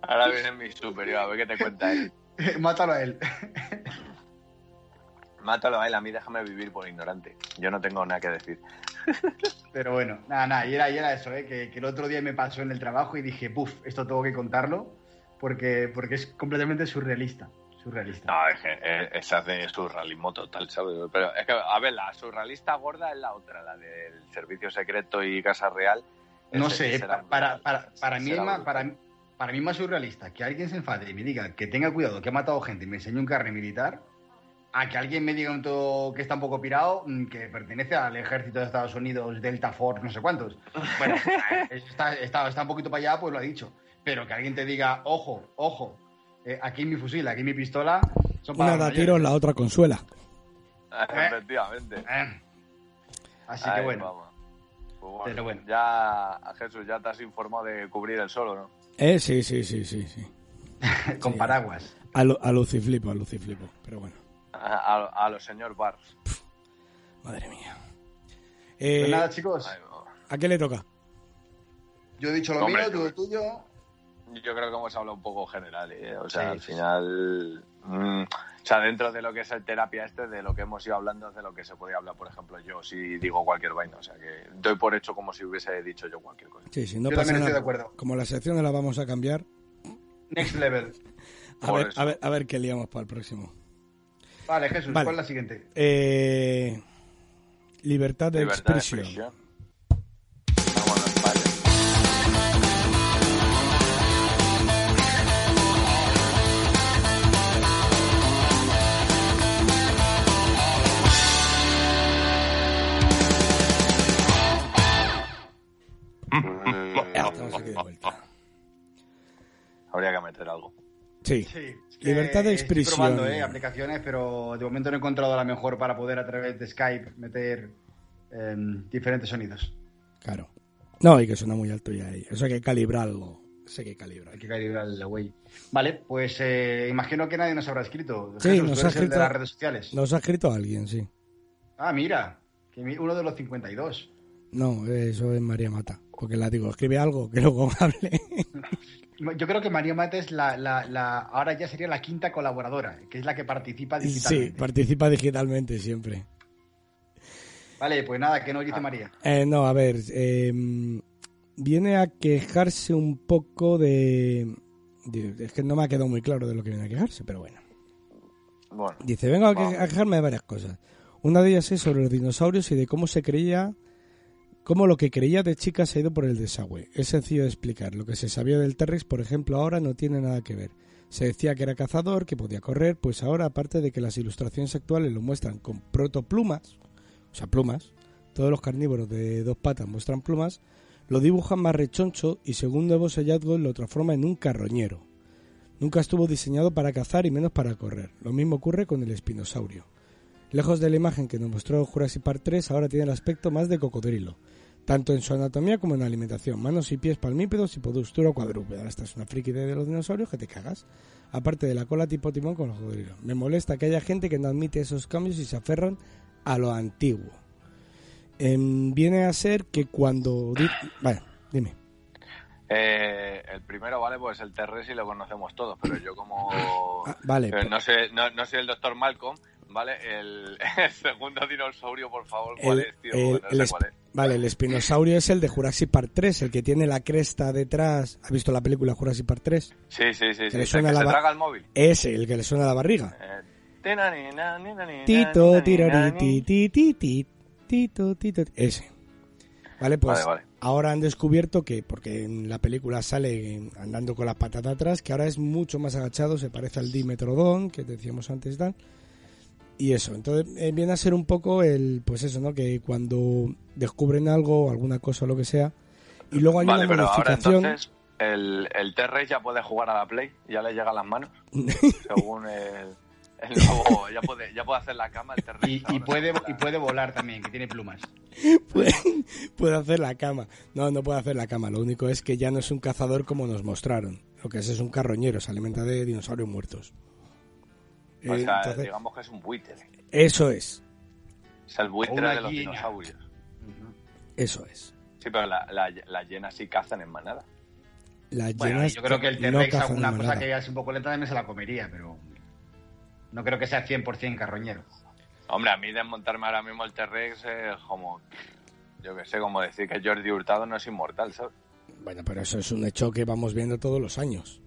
Ahora viene mi superior, a ver qué te cuenta él. *laughs* Mátalo a él. Mátalo a él, a mí déjame vivir por ignorante. Yo no tengo nada que decir. *laughs* Pero bueno, nada, nada, y era, y era eso, ¿eh? que, que el otro día me pasó en el trabajo y dije, puf, esto tengo que contarlo porque, porque es completamente surrealista. Surrealista. No, es que eh, esa es de surrealismo total, ¿sabes? Pero es que, a ver, la surrealista gorda es la otra, la del Servicio Secreto y Casa Real. No sé, para, brutal. para, para, mí más, para, para mí es más surrealista que alguien se enfade y me diga que tenga cuidado, que ha matado gente y me enseñe un carne militar, a que alguien me diga un todo que está un poco pirado, mm, que pertenece al ejército de Estados Unidos, Delta Force, no sé cuántos. *laughs* Bueno, eh, está, está, está un poquito para allá, pues lo ha dicho. Pero que alguien te diga, ojo, ojo, eh, aquí mi fusil, aquí mi pistola, son Una para da los tiros, mayores. la otra consuela. Efectivamente. Eh. Así Ahí que bueno. Pues bueno, Pero bueno. Ya, Jesús, ya te has informado de cubrir el solo, ¿no? Eh, sí, sí, sí, sí, sí. *laughs* con Sí. paraguas. A, lu- a luciflipo, a luciflipo. Pero bueno, A, a- a los señor Bars. madre mía. Eh, Pues nada, chicos. ¿A qué le toca? yo he dicho lo Hombre, mío, tú lo tuyo. Yo creo que hemos hablado un poco general, ¿eh? O sea, Sí, al sí, final. mm, O sea, dentro de lo que es el terapia este, de lo que hemos ido hablando, es de lo que se podía hablar, por ejemplo, yo, si digo cualquier vaina. O sea, que doy por hecho como si hubiese dicho yo cualquier cosa. Sí, sí, no Yo pasa también estoy de acuerdo. Como la sección no la vamos a cambiar, Next level. a ver, a, ver, a ver qué liamos para el próximo. Vale, Jesús, Vale. ¿cuál es la siguiente? Eh, libertad de Libertad de expresión. expresión. Vámonos, vale. Ya estamos aquí de vuelta. Habría que meter algo. Sí. Sí, es que Libertad de expresión. Estoy probando eh, aplicaciones, pero de momento no he encontrado la mejor para poder a través de Skype meter em, diferentes sonidos. Claro. No, y que suena muy alto ya ahí. Eso hay que calibrarlo. Eso hay que calibrarlo. Hay que calibrar el güey. Vale, pues eh, imagino que nadie nos habrá escrito. Sí, Jesús, nos ha el de escrito- las redes sociales. Nos ha escrito alguien, sí. Ah, mira, que uno de los 52. No, eso es María Mata. Porque la digo, escribe algo que luego *laughs* hable. *laughs* Yo creo que María Mata es la, la, la- ahora ya sería la quinta colaboradora, que es la que participa sí, digitalmente. participa digitalmente siempre. Vale, pues nada, que nos dice María. Eh, no, a ver, eh, viene a quejarse un poco de, de- Es que no me ha quedado muy claro de lo que viene a quejarse, pero bueno. Bueno, Dice, vengo a, que- Vamos. a quejarme de varias cosas. Una de ellas es sobre los dinosaurios y de cómo se creía, cómo lo que creía de chica se ha ido por el desagüe. Es sencillo de explicar. Lo que se sabía del T-Rex, por ejemplo, ahora no tiene nada que ver. Se decía que era cazador, que podía correr, pues ahora, aparte de que las ilustraciones actuales lo muestran con protoplumas, o sea, plumas, todos los carnívoros de dos patas muestran plumas, lo dibujan más rechoncho y según nuevos hallazgos lo transforma en un carroñero. Nunca estuvo diseñado para cazar y menos para correr. Lo mismo ocurre con el espinosaurio. Lejos de la imagen que nos mostró Jurassic Park 3, ahora tiene el aspecto más de cocodrilo, tanto en su anatomía como en la alimentación, manos y pies palmípedos y postura cuadrúpeda. Esta es una friki de los dinosaurios que te cagas. Aparte de la cola tipo timón con los cocodrilos. Me molesta que haya gente que no admite esos cambios y se aferran a lo antiguo. Em, viene a ser que cuando... di- Vale, dime. eh, el primero, vale, pues el y lo conocemos todos, pero yo como... Ah, vale, eh, no, sé, no, no soy el doctor Malcolm, ¿vale? El, *laughs* el segundo dinosaurio, por favor, ¿cuál El- es, tío? el- no el sé esp- cuál es. Vale, el espinosaurio es el de Jurassic Park 3, el que tiene la cresta detrás. ¿Has visto la película Jurassic Park 3? Sí, sí, sí, Que sí. le el suena que la se traga el móvil. Ese, el que le suena a la barriga. Eh, Tito, nina, tiroriti, nina. ti, ti, ti, tito, tito. Ese. Vale, pues Vale, vale. ahora han descubierto que, porque en la película sale andando con las patas atrás, que ahora es mucho más agachado, se parece al Dimetrodon, que decíamos antes, tal. Y eso, entonces eh, viene a ser un poco el, pues eso, ¿no? Que cuando descubren algo, alguna cosa o lo que sea, y luego hay Vale, una pero ahora modificación. entonces el, el T-Rex ya puede jugar a la Play, ya le llega a las manos, *laughs* según el, el nuevo, ya puede, ya puede hacer la cama el T-Rex. Y, puede, y puede volar también, que tiene plumas. *laughs* puede, puede hacer la cama. No, no puede hacer la cama. Lo único es que ya no es un cazador como nos mostraron. Lo que es es un carroñero, se alimenta de dinosaurios muertos. O Eh, sea, entonces, digamos que es un buitre. eso es, Es el buitre de los dinosaurios. eso es. Sí, pero la- la- las llenas sí cazan en manada. Las Bueno, llenas yo creo que el no T-Rex, cazan alguna cosa manada. que es un poco lenta también se la comería, pero no creo que sea 100% carroñero. Hombre, a mí desmontarme ahora mismo el T-Rex es como... Yo que sé, como decir que Jordi Hurtado no es inmortal, ¿sabes? Bueno, pero eso es un hecho que vamos viendo todos los años.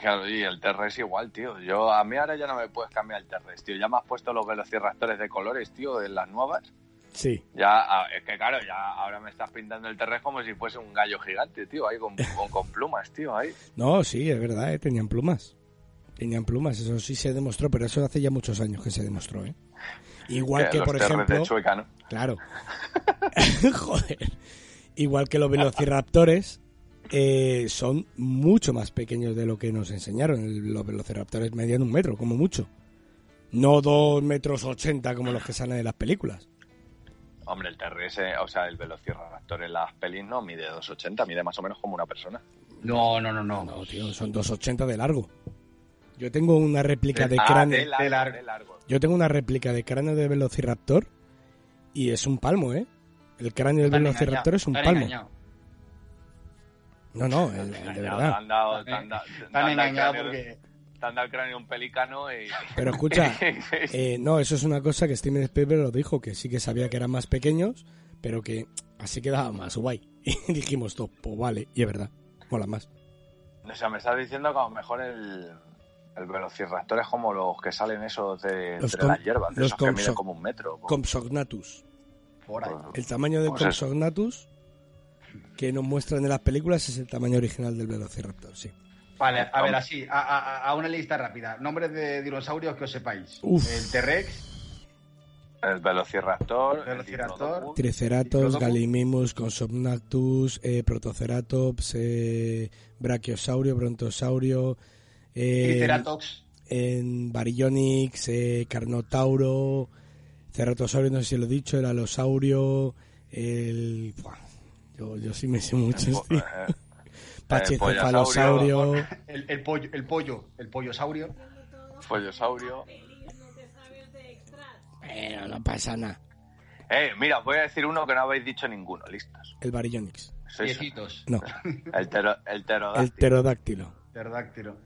Claro, y el T-Rex igual, tío. Yo, a mí ahora ya no me puedes cambiar el T-Rex, tío. Ya me has pusto los velociraptores de colores, tío, en las nuevas. Sí, Ya, es que claro, ya ahora me estás pintando el T-Rex como si fuese un gallo gigante, tío, ahí con, *laughs* con, con plumas, tío, ahí. no, sí, es verdad, ¿eh? tenían plumas. Tenían plumas, eso sí se demostró, pero eso hace ya muchos años que se demostró, ¿eh? Igual que, los por ejemplo... de Chueca, ¿no? Claro. *laughs* *laughs* Joder. Igual que los velociraptores eh, son mucho más pequeños de lo que nos enseñaron. El- Los velociraptores medían un metro, como mucho. No dos metros ochenta como los que salen de las películas. Hombre, el T-Rex, eh, o sea, el velociraptor en las pelis no mide 2,80, mide más o menos como una persona. No, no, no, no. No, tío, son dos ochenta de largo. Yo tengo una réplica de cráneo. de largo, de largo. de largo. Yo tengo una réplica de cráneo de velociraptor y es un palmo, ¿eh? El cráneo del velociraptor es un palmo. No, no, el- el de Te verdad. han dado- te han dado- te han engañados cráneo de- porque te han dado el cráneo un pelícano y... Pero escucha, *laughs* eh, no, eso es una cosa que Steven Spielberg lo dijo, que sí que sabía que eran más pequeños, pero que así quedaba más guay. *laughs* Y dijimos, todo, pues vale, y es verdad, mola más. O sea, me estás diciendo que a lo mejor el, el velociraptor es como los que salen esos de Los entre com- las hierbas, de los esos que miden como un metro. Por ahí. El tamaño del Pues eso. Compsognathus que nos muestran en las películas es el tamaño original del velociraptor, sí. Vale, a ver, así, a, a- a una lista rápida. Nombres de dinosaurios que os sepáis. Uf. El T-Rex, El velociraptor, el Velociraptor. Triceratops. Gallimimus, Compsognathus, eh, Protoceratops, eh, Brachiosaurio, Brontosaurio, eh, Triceratops, en Baryonyx, eh, Carnotauro, Ceratosaurio, no sé si lo he dicho, el Alosaurio, el... Buah, yo, yo sí me sé muchos, *laughs* tío. eh, Pachecefalosaurio, el, el pollo, el pollo, el pollosaurio. follosaurio. Pero no pasa nada. Eh, mira, voy a decir uno que no habéis dicho ninguno, listos. El Baryonyx. Sois Piecitos. No, el, tero, el el pterodáctilo. pterodáctilo.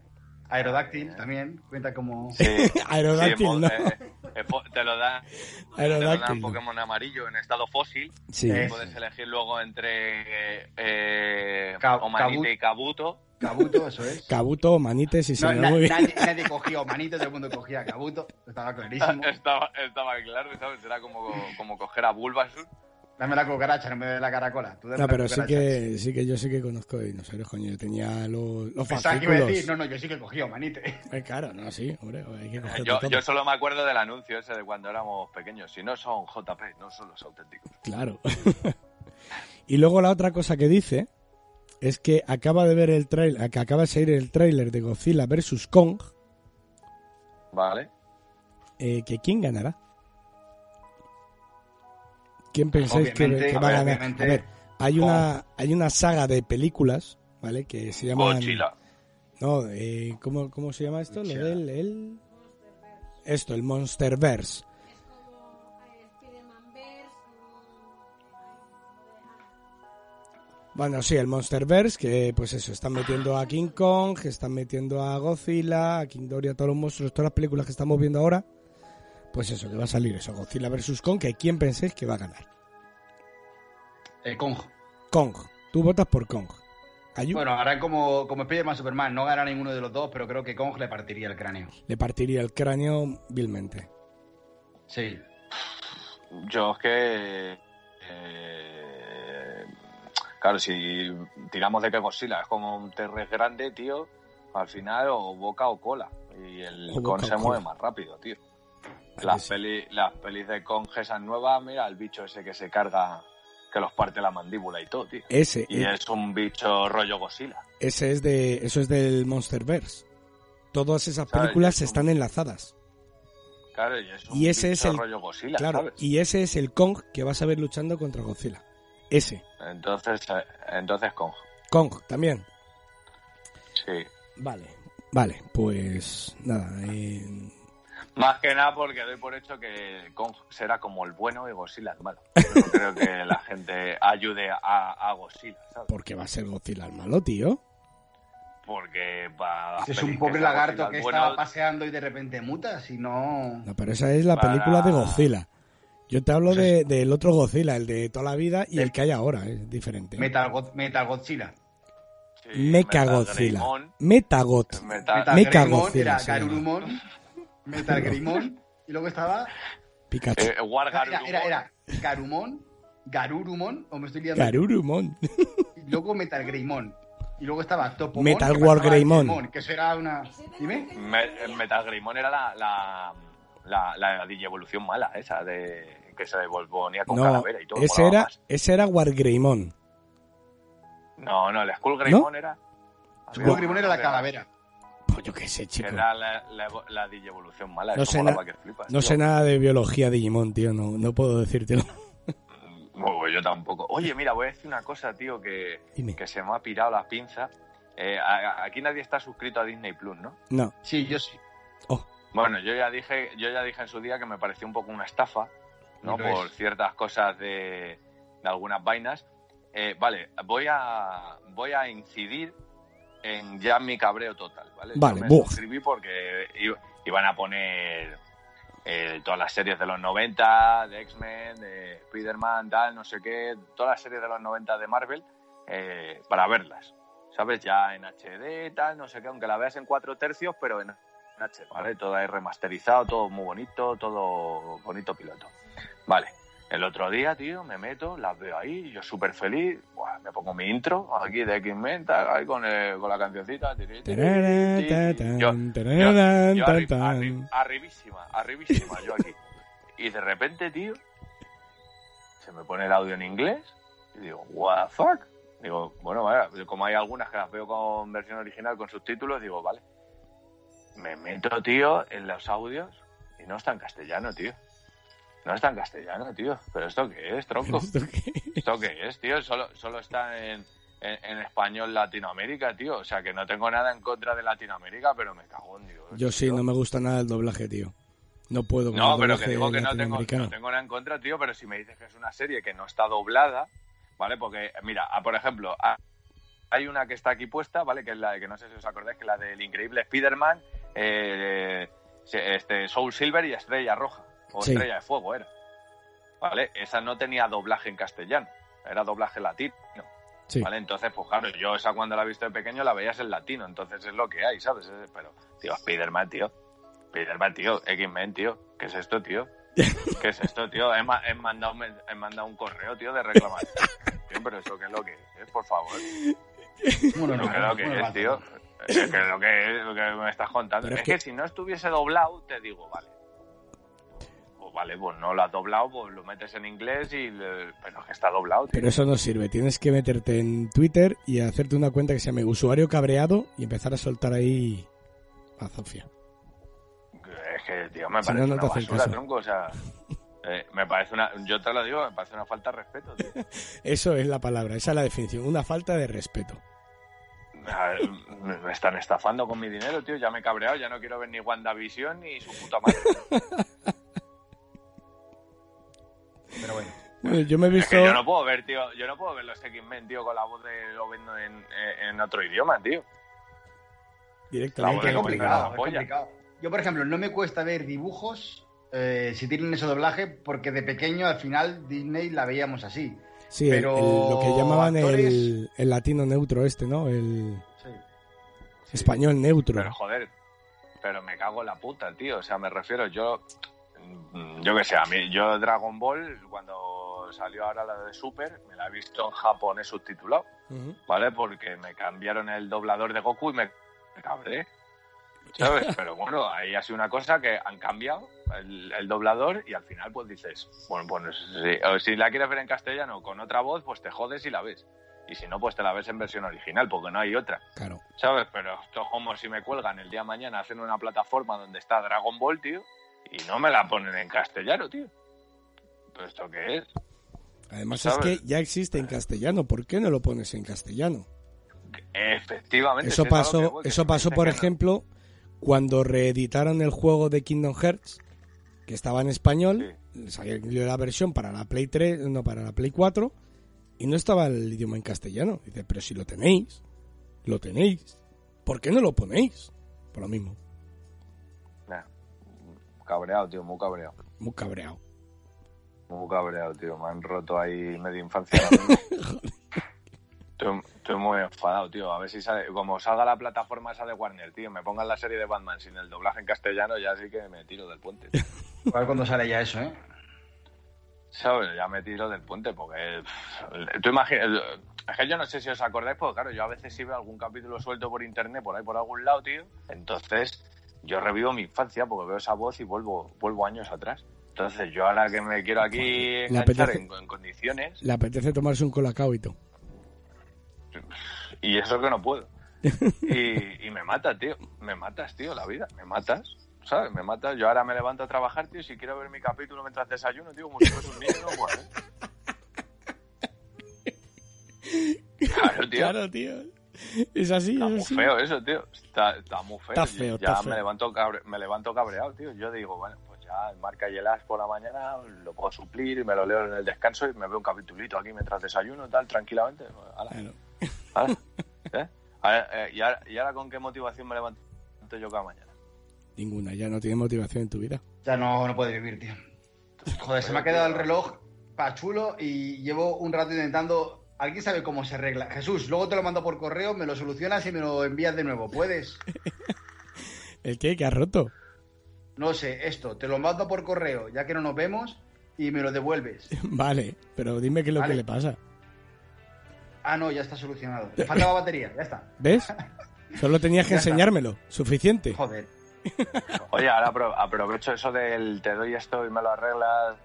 Aerodáctil también, cuenta como... Sí, *laughs* Aerodáctil, sí, no. eh, eh, te lo da, te lo da Aerodáctil. un. Pokémon amarillo en estado fósil. Sí. Eh, Puedes elegir luego entre eh, Ca- Omanite y Kabuto. Cabuto, eso es. Kabuto, Manites y se No, me na- muy bien. nadie, nadie cogió manito, todo el mundo cogía Cabuto, estaba clarísimo. *laughs* Estaba, estaba claro, ¿sabes? Era como, como coger a Bulbasaur. Dame la cucaracha, no me des la caracola. Tú dame No, la pero sí que, sí que yo sí que conozco dinosaurios, coño. Yo tenía los, los Pensaba que iba a fascículos. decir, no, no, yo sí que cogí manite. *laughs* Eh, claro, no, sí, hombre, hay que coger Yo, todo. yo solo me acuerdo del anuncio ese de cuando éramos pequeños. Si no son JP, no son los auténticos. Claro. *laughs* y luego la otra cosa que dice es que acaba de ver el trailer, que acaba de salir el tráiler de Godzilla vs Kong, ¿Vale? eh, que quién ganará. ¿Quién pensáis que, Obviamente, que va a ganar? A ver, hay una, hay una saga de películas, ¿vale? Que se llaman... Godzilla. No, eh, ¿cómo, ¿cómo se llama esto? Lo del... El... Esto, el Monsterverse. Bueno, sí, el Monsterverse, que pues eso, están metiendo a King Kong, que están metiendo a Godzilla, a King Dory, a todos los monstruos, todas las películas que estamos viendo ahora. Pues eso, que va a salir eso, Godzilla vs. Kong, que ¿quién pensáis que va a ganar? El Kong. Kong. Tú votas por Kong. Ayu Bueno, harán como, como Spider-Man Superman, no ganará ninguno de los dos, pero creo que Kong le partiría el cráneo. le partiría el cráneo vilmente. Sí. Yo es que. eh, claro, si tiramos de que Godzilla es como un T-Rex grande, tío, al final o boca o cola. Y el O Kong se mueve más rápido, tío. ¿A que Las, sí? peli, las pelis de Kong esas nuevas, mira el bicho ese que se carga, que los parte la mandíbula y todo, tío. Ese, Y eh, es un bicho rollo Godzilla. ese es de, eso es del Monsterverse. Todas esas películas un- están enlazadas. Claro, y es un Y ese bicho es el- rollo Godzilla, Claro, ¿sabes? y ese es el Kong que vas a ver luchando contra Godzilla. Ese. Entonces, eh, entonces Kong. Kong también. Sí. Vale. Vale, pues nada. eh, Más que nada porque doy por hecho que Kong será como el bueno y Godzilla el malo. Yo no creo que la gente ayude a, a Godzilla, ¿sabes? porque va a ser Godzilla el malo, tío. Porque va Es un pobre lagarto que estaba paseando y de repente muta, si no... No, pero esa es la Para- película de Godzilla. Yo te hablo Pues de, del otro Godzilla, el de toda la vida y el que hay ahora, es diferente. Metal, God- Metal Godzilla. Mecha Godzilla. Metagot. Metal Mecha Godzilla. Metal Greymon. Y luego estaba... Pikachu. Eh, War Era, Garurumon. era, era Garumon, Garurumon, o me estoy liando. Garurumon. Y luego Metal Greymon. Y luego estaba Topomon. Metal War Greymon. Que eso era una... Dime. Me- Metal Greymon era la, la, la, la digievolución mala esa de que se volvía con No, calavera y todo. ese era, más. ese era Wargreymon. No, no, el Skull Greymon era... Skull Greymon era la calavera. Pues yo qué sé, chico. era la, la, la digievolución mala. No sé, molaba na- que flipas, No tío. sé nada de biología de Digimon, tío. No, no puedo decírtelo. *laughs* Bueno, pues yo tampoco. Oye, mira, voy a decir una cosa, tío, que, Dime. que se me ha pirado la pinza. Eh, a- a- aquí nadie está suscrito a Disney Plus, ¿no? No. Sí, yo sí. Bueno, yo ya dije, yo ya dije en su día que me pareció un poco una estafa, ¿no? Por es. ciertas cosas de, de algunas vainas. Eh, vale, voy a voy a incidir en ya mi cabreo total, ¿vale? Vale, Yo me buf. suscribí porque iban a poner eh, todas las series de los 90, de X-Men, de Spider-Man, tal, no sé qué, todas las series de los 90 de Marvel eh, para verlas, ¿sabes? Ya en HD, tal, no sé qué, aunque la veas en cuatro tercios, pero en HD, ¿vale? Todo ahí remasterizado, todo muy bonito, todo bonito piloto. Vale. El otro día, tío, me meto, las veo ahí, yo súper feliz, buah, me pongo mi intro aquí de X-Men, ahí con, el- con la cancioncita. arribísima, arribísima, yo aquí. Y de repente, tío, se me pone el audio en inglés y digo, what the fuck? Digo, bueno, como hay algunas que las veo con versión original, con subtítulos, digo, vale. Me meto, tío, en los audios y no está en castellano, tío. No está en castellano, tío. ¿Pero esto qué es, tronco? *laughs* ¿Esto qué? ¿Esto qué es, tío? Solo, solo está en, en, en español Latinoamérica, tío. O sea, que no tengo nada en contra de Latinoamérica, pero me cago en Dios. Yo sí, tío. no me gusta nada el doblaje, tío. No puedo No, pero que digo que no tengo, no tengo nada en contra, tío, pero si me dices que es una serie que no está doblada, ¿vale? Porque, mira, ah, por ejemplo, hay una que está aquí puesta, ¿vale? Que es la de, que no sé si os acordáis, que es la del increíble Spider-Man, eh, este, Soul Silver y Estrella Roja, o Sí. Estrella de Fuego era. ¿Vale? Esa no tenía doblaje en castellano, era doblaje latino. Sí. ¿Vale? Entonces, pues claro, yo esa cuando la he visto de pequeño la veías en latino, entonces es lo que hay, ¿sabes? Es- Pero, tío, Spider-Man, tío. Spider-Man, tío. X-Men, tío. ¿Qué es esto, tío? ¿Qué es esto, tío? He, ma- he mandado, un he mandado un correo, tío, de reclamación. *laughs* Tío, pero eso qué es lo que es, por favor. Bueno, Pero ¿Qué es lo que es, tío? ¿Qué es lo que es lo que me estás contando? Pero Es, es que... que- si no estuviese doblado, te digo, vale. Pues vale, pues no lo has doblado, pues lo metes en inglés y... le- Pero es que está doblado, tío. Pero eso no sirve. Tienes que meterte en Twitter y hacerte una cuenta que se llame usuario cabreado y empezar a soltar ahí a Zofia. Es que, tío, me Si parece no, no te una basura, tronco, o sea... eh, me parece una... Yo te lo digo, me parece una falta de respeto, tío. *laughs* Eso es la palabra, esa es la definición. Una falta de respeto. Me me están estafando con mi dinero, tío. Ya me he cabreado, ya no quiero ver ni WandaVision ni su puta madre. *laughs* Pero bueno. Bueno, yo me he Es visto... que yo no puedo ver, tío. Yo no puedo ver los X-Men, tío, con la voz de lo viendo en, en otro idioma, tío. La Directamente. la complicado. complicado, es. Yo, por ejemplo, no me cuesta ver dibujos eh, si tienen ese doblaje, porque de pequeño al final Disney la veíamos así. Sí, Pero el- lo que llamaban el, actores- el latino neutro este, ¿no? El Sí. español neutro. Pero joder, pero me cago en la puta, tío. O sea, me refiero, yo. Mm, Yo qué sé, a mí, yo Dragon Ball, cuando salió ahora la de Super, me la he visto en japonés subtitulado. ¿vale? Porque me cambiaron el doblador de Goku y me, me cabré. ¿Sabes? *laughs* Pero bueno, ahí ha sido una cosa que han cambiado el, el doblador y al final pues dices, bueno, pues si la quieres ver en castellano con otra voz, pues te jodes y la ves. Y si no, pues te la ves en versión original, porque no hay otra. Claro. ¿Sabes? Pero esto es como si me cuelgan el día de mañana hacen una plataforma donde está Dragon Ball, tío, y no me la ponen en castellano, tío. ¿Pero esto qué es? Además es que ya existe en castellano. ¿Por qué no lo pones en castellano? Efectivamente. Eso que pasó, voy, que eso pasó por no. ejemplo, cuando reeditaron el juego de Kingdom Hearts, que estaba en español, salió la versión para la Play 3, no, para la Play 4, y no estaba el idioma en castellano. Dice, pero si lo tenéis, lo tenéis. ¿Por qué no lo ponéis? Por lo mismo, cabreado, tío, muy cabreado. muy cabreado. Muy cabreado, tío. Me han roto ahí media infancia. *laughs* estoy, estoy muy enfadado, tío. A ver si sale. Como salga la plataforma esa de Warner, tío, me pongan la serie de Batman sin el doblaje en castellano, ya sí que me tiro del puente. tío. A ver cuándo sale ya eso, ¿eh? ¿Sabes? Ya me tiro del puente porque. Tú imaginas. Es que yo no sé si os acordáis, porque claro, yo a veces sí veo algún capítulo suelto por internet, por ahí por algún lado, tío. Entonces, yo revivo mi infancia porque veo esa voz y vuelvo, vuelvo años atrás. Entonces, yo ahora que me quiero aquí enganchar apetece- en, en condiciones, Le apetece tomarse un colacao y todo. y eso que no puedo. *laughs* Y, y me mata, tío. Me matas, tío, la vida. Me matas. ¿Sabes? Me matas. Yo ahora me levanto a trabajar, tío. y Si quiero ver mi capítulo mientras desayuno, tío, como si fuese un niño, no puedo. ¿eh? *laughs* Claro, tío. Claro, tío. *laughs* Es así, Está es muy así. feo eso, tío. Está, está muy feo. Está feo, ya está me feo. levanto cabre- me levanto cabreado, tío. Yo digo, bueno, pues ya marca y el as por la mañana lo puedo suplir y me lo leo en el descanso y me veo un capitulito aquí mientras desayuno, tal, tranquilamente. Ala, Claro. ala. *laughs* ¿Eh? Eh, ¿y, ahora, ¿Y ahora con qué motivación me levanto yo cada mañana? Ninguna, ya no tiene motivación en tu vida. Ya no, no puede vivir, tío. Joder, se me ha quedado el reloj pa' chulo y llevo un rato intentando. ¿Alguien sabe cómo se arregla? Jesús, luego te lo mando por correo, me lo solucionas y me lo envías de nuevo. ¿Puedes? *laughs* ¿El qué? ¿Que has roto? No sé, esto, te lo mando por correo, ya que no nos vemos, y me lo devuelves. *laughs* Vale, pero dime qué es lo Vale. que le pasa. Ah, no, ya está solucionado. Le faltaba batería, ya está. *laughs* ¿Ves? Solo tenías que enseñármelo. Suficiente. Joder. Oye, ahora apro- aprovecho eso del te doy esto y me lo arreglas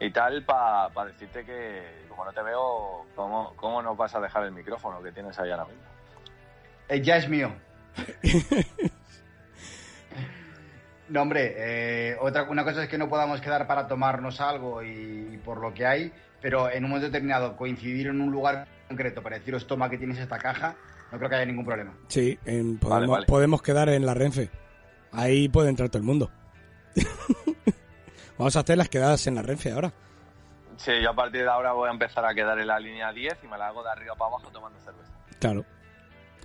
y tal para decirte que como no te veo, ¿cómo, ¿cómo no vas a dejar el micrófono que tienes ahí ahora mismo? Eh, ya es mío. *laughs* No, hombre, eh, otra, una cosa es que no podamos quedar para tomarnos algo y, y por lo que hay, pero en un momento determinado coincidir en un lugar concreto para deciros, toma que tienes esta caja, no creo que haya ningún problema. Sí, en- podemos, Vale, vale. podemos quedar en la Renfe. Ahí puede entrar todo el mundo. *laughs* Vamos a hacer las quedadas en la Renfe ahora. Sí, yo a partir de ahora voy a empezar a quedar en la línea 10 y me la hago de arriba para abajo tomando cerveza. Claro.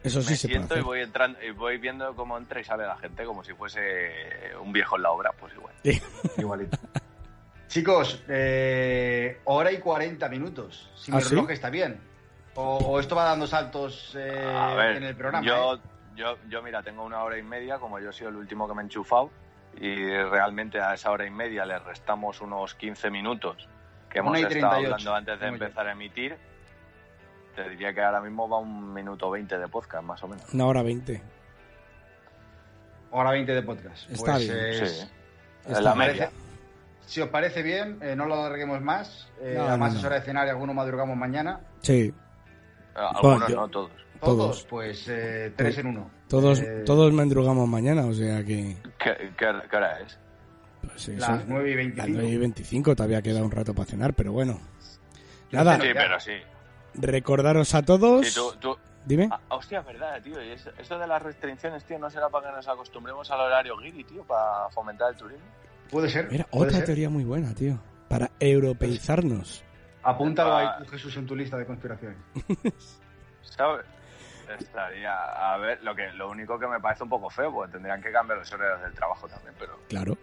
Eso sí me se puede siento y hacer. voy entrando y voy viendo cómo entra y sale la gente como si fuese un viejo en la obra, pues igual. Igualito. Chicos, eh, hora y 40 minutos. Si ¿Ah, mi sí? reloj está bien. O, o esto va dando saltos eh, A ver, en el programa. Yo, ¿eh? yo, yo, mira, tengo una hora y media, como yo he sido el último que me he enchufado, y realmente a esa hora y media le restamos unos 15 minutos que hemos estado 38, hablando antes de yo. empezar a emitir. Te diría que ahora mismo va un minuto 20 de podcast, más o menos. Una hora veinte. Hora 20 de podcast. Está Pues, bien. eh, Sí. Está En la bien. media. Si os parece bien, eh, no lo alarguemos más. Eh, No, además no, es hora de cenar y algunos madrugamos mañana. Sí, Algunos yo- no, todos. Todos, Todos. pues eh, tres en uno. Todos, Eh, todos mendrugamos mañana, o sea que... ¿Qué, qué, qué hora es? Pues eso, Las 9 y las 25. 9 y 25 todavía queda un rato para cenar, pero bueno. Nada, Pero Sí, pero sí. recordaros a todos... Sí, tú, tú- Dime. Ah, hostia, es verdad, tío. Eso de las restricciones, tío, ¿no será para que nos acostumbremos al horario guiri, tío, para fomentar el turismo? Puede ser. Mira, puede otra ser. teoría muy buena, tío. Para europeizarnos. Apúntalo Ah. ahí, Jesús, en tu lista de conspiraciones. *laughs* ¿Sabes? Estaría, a ver, lo que lo único que me parece un poco feo, porque tendrían que cambiar los horarios del trabajo también, pero Claro.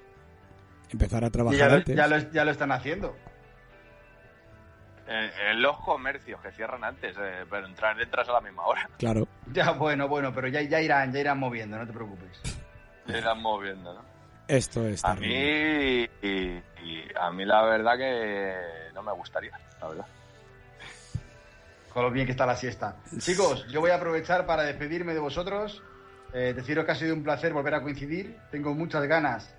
Empezar a trabajar ya, lo, antes. eh, ya, lo, ya lo están haciendo. en, en los comercios que cierran antes, eh, pero entrar entras a la misma hora. Claro. Ya, bueno, bueno, pero ya, ya irán, ya irán moviendo, no te preocupes. Se irán moviendo, ¿no? Esto es A mí, y, y a mí la verdad que no me gustaría, la verdad. Con lo bien que está la siesta. Chicos, yo voy a aprovechar para despedirme de vosotros. Eh, deciros que ha sido un placer volver a coincidir. Tengo muchas ganas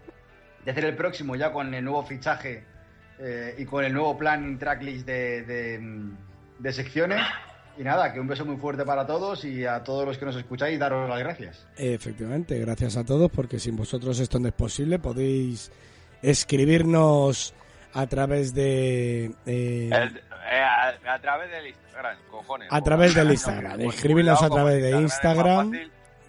de hacer el próximo ya con el nuevo fichaje eh, y con el nuevo plan tracklist de, de, de secciones. Y nada, que un beso muy fuerte para todos y a todos los que nos escucháis, daros las gracias. Efectivamente, gracias a todos, porque sin vosotros esto no es posible. Podéis escribirnos a través de... eh, El- eh, a, a través del Instagram, cojones. A través del No, Instagram. por Escríbenos a través de el Instagram.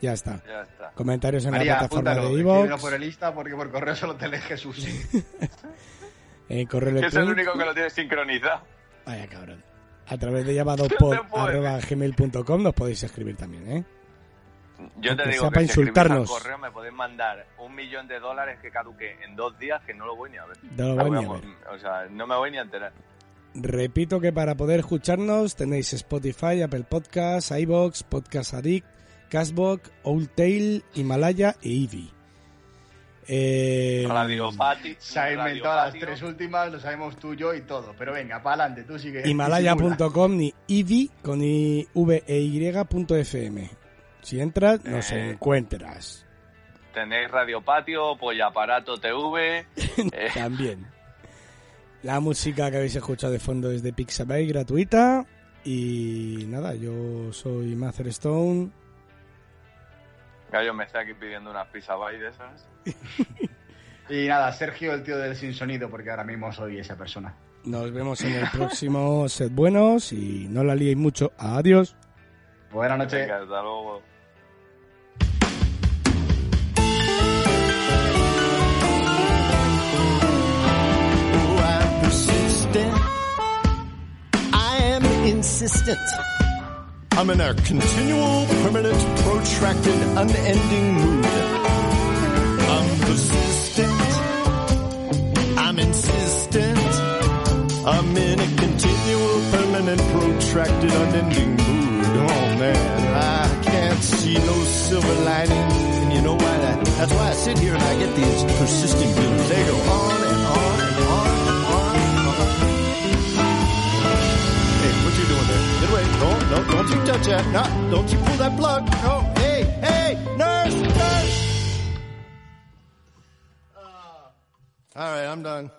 ya está. ya está. Comentarios en María, la plataforma apúntalo, de iVoox, por el Insta porque por correo solo te lee Jesús. *laughs* en correo Que es el único que lo tiene sincronizado. Vaya cabrón. A través de *laughs* llamado te pod puedes. arroba gmail.com nos podéis escribir también, ¿eh? Yo te Aunque digo sea que para si insultarnos. al correo me podéis mandar un millón de dólares que caduque en dos días que no lo voy ni a ver. No lo voy ni a ver. O sea, no me voy ni a enterar. Repito que para poder escucharnos tenéis Spotify, Apple Podcasts, iBox, Podcast Addict, Cashbox, Owltail, Himalaya e Eevee. Eh, Radio Pati. Se ha inventado las tres últimas, lo sabemos tú, yo y todo. Pero venga, para adelante, tú sigue. Himalaya.com ni Eevee con i v e y.fm. Si entras, nos Eh. encuentras. Tenéis Radio Patio, Pollaparato TV. *laughs* eh, También. La música que habéis escuchado de fondo es de Pixabay, gratuita. Y nada, yo soy Master Stone. Gallo me está aquí pidiendo unas pizza by de esas. *laughs* Y nada, Sergio, el tío del sin sonido, porque ahora mismo soy esa persona. Nos vemos en el próximo *laughs* Set Buenos y no la liéis mucho. Adiós. Buenas noches. Venga, hasta luego. Insistent. I'm in a continual, permanent, protracted, unending mood. I'm persistent. I'm insistent. I'm in a continual, permanent, protracted, unending mood. Oh man, I can't see no silver lining. And you know why? That, that's why I sit here and I get these persistent blues. They go on and on and on Don't, don't, don't you touch that. No, don't you pull that plug. No. Hey, hey, nurse, nurse. Uh, all right, I'm done.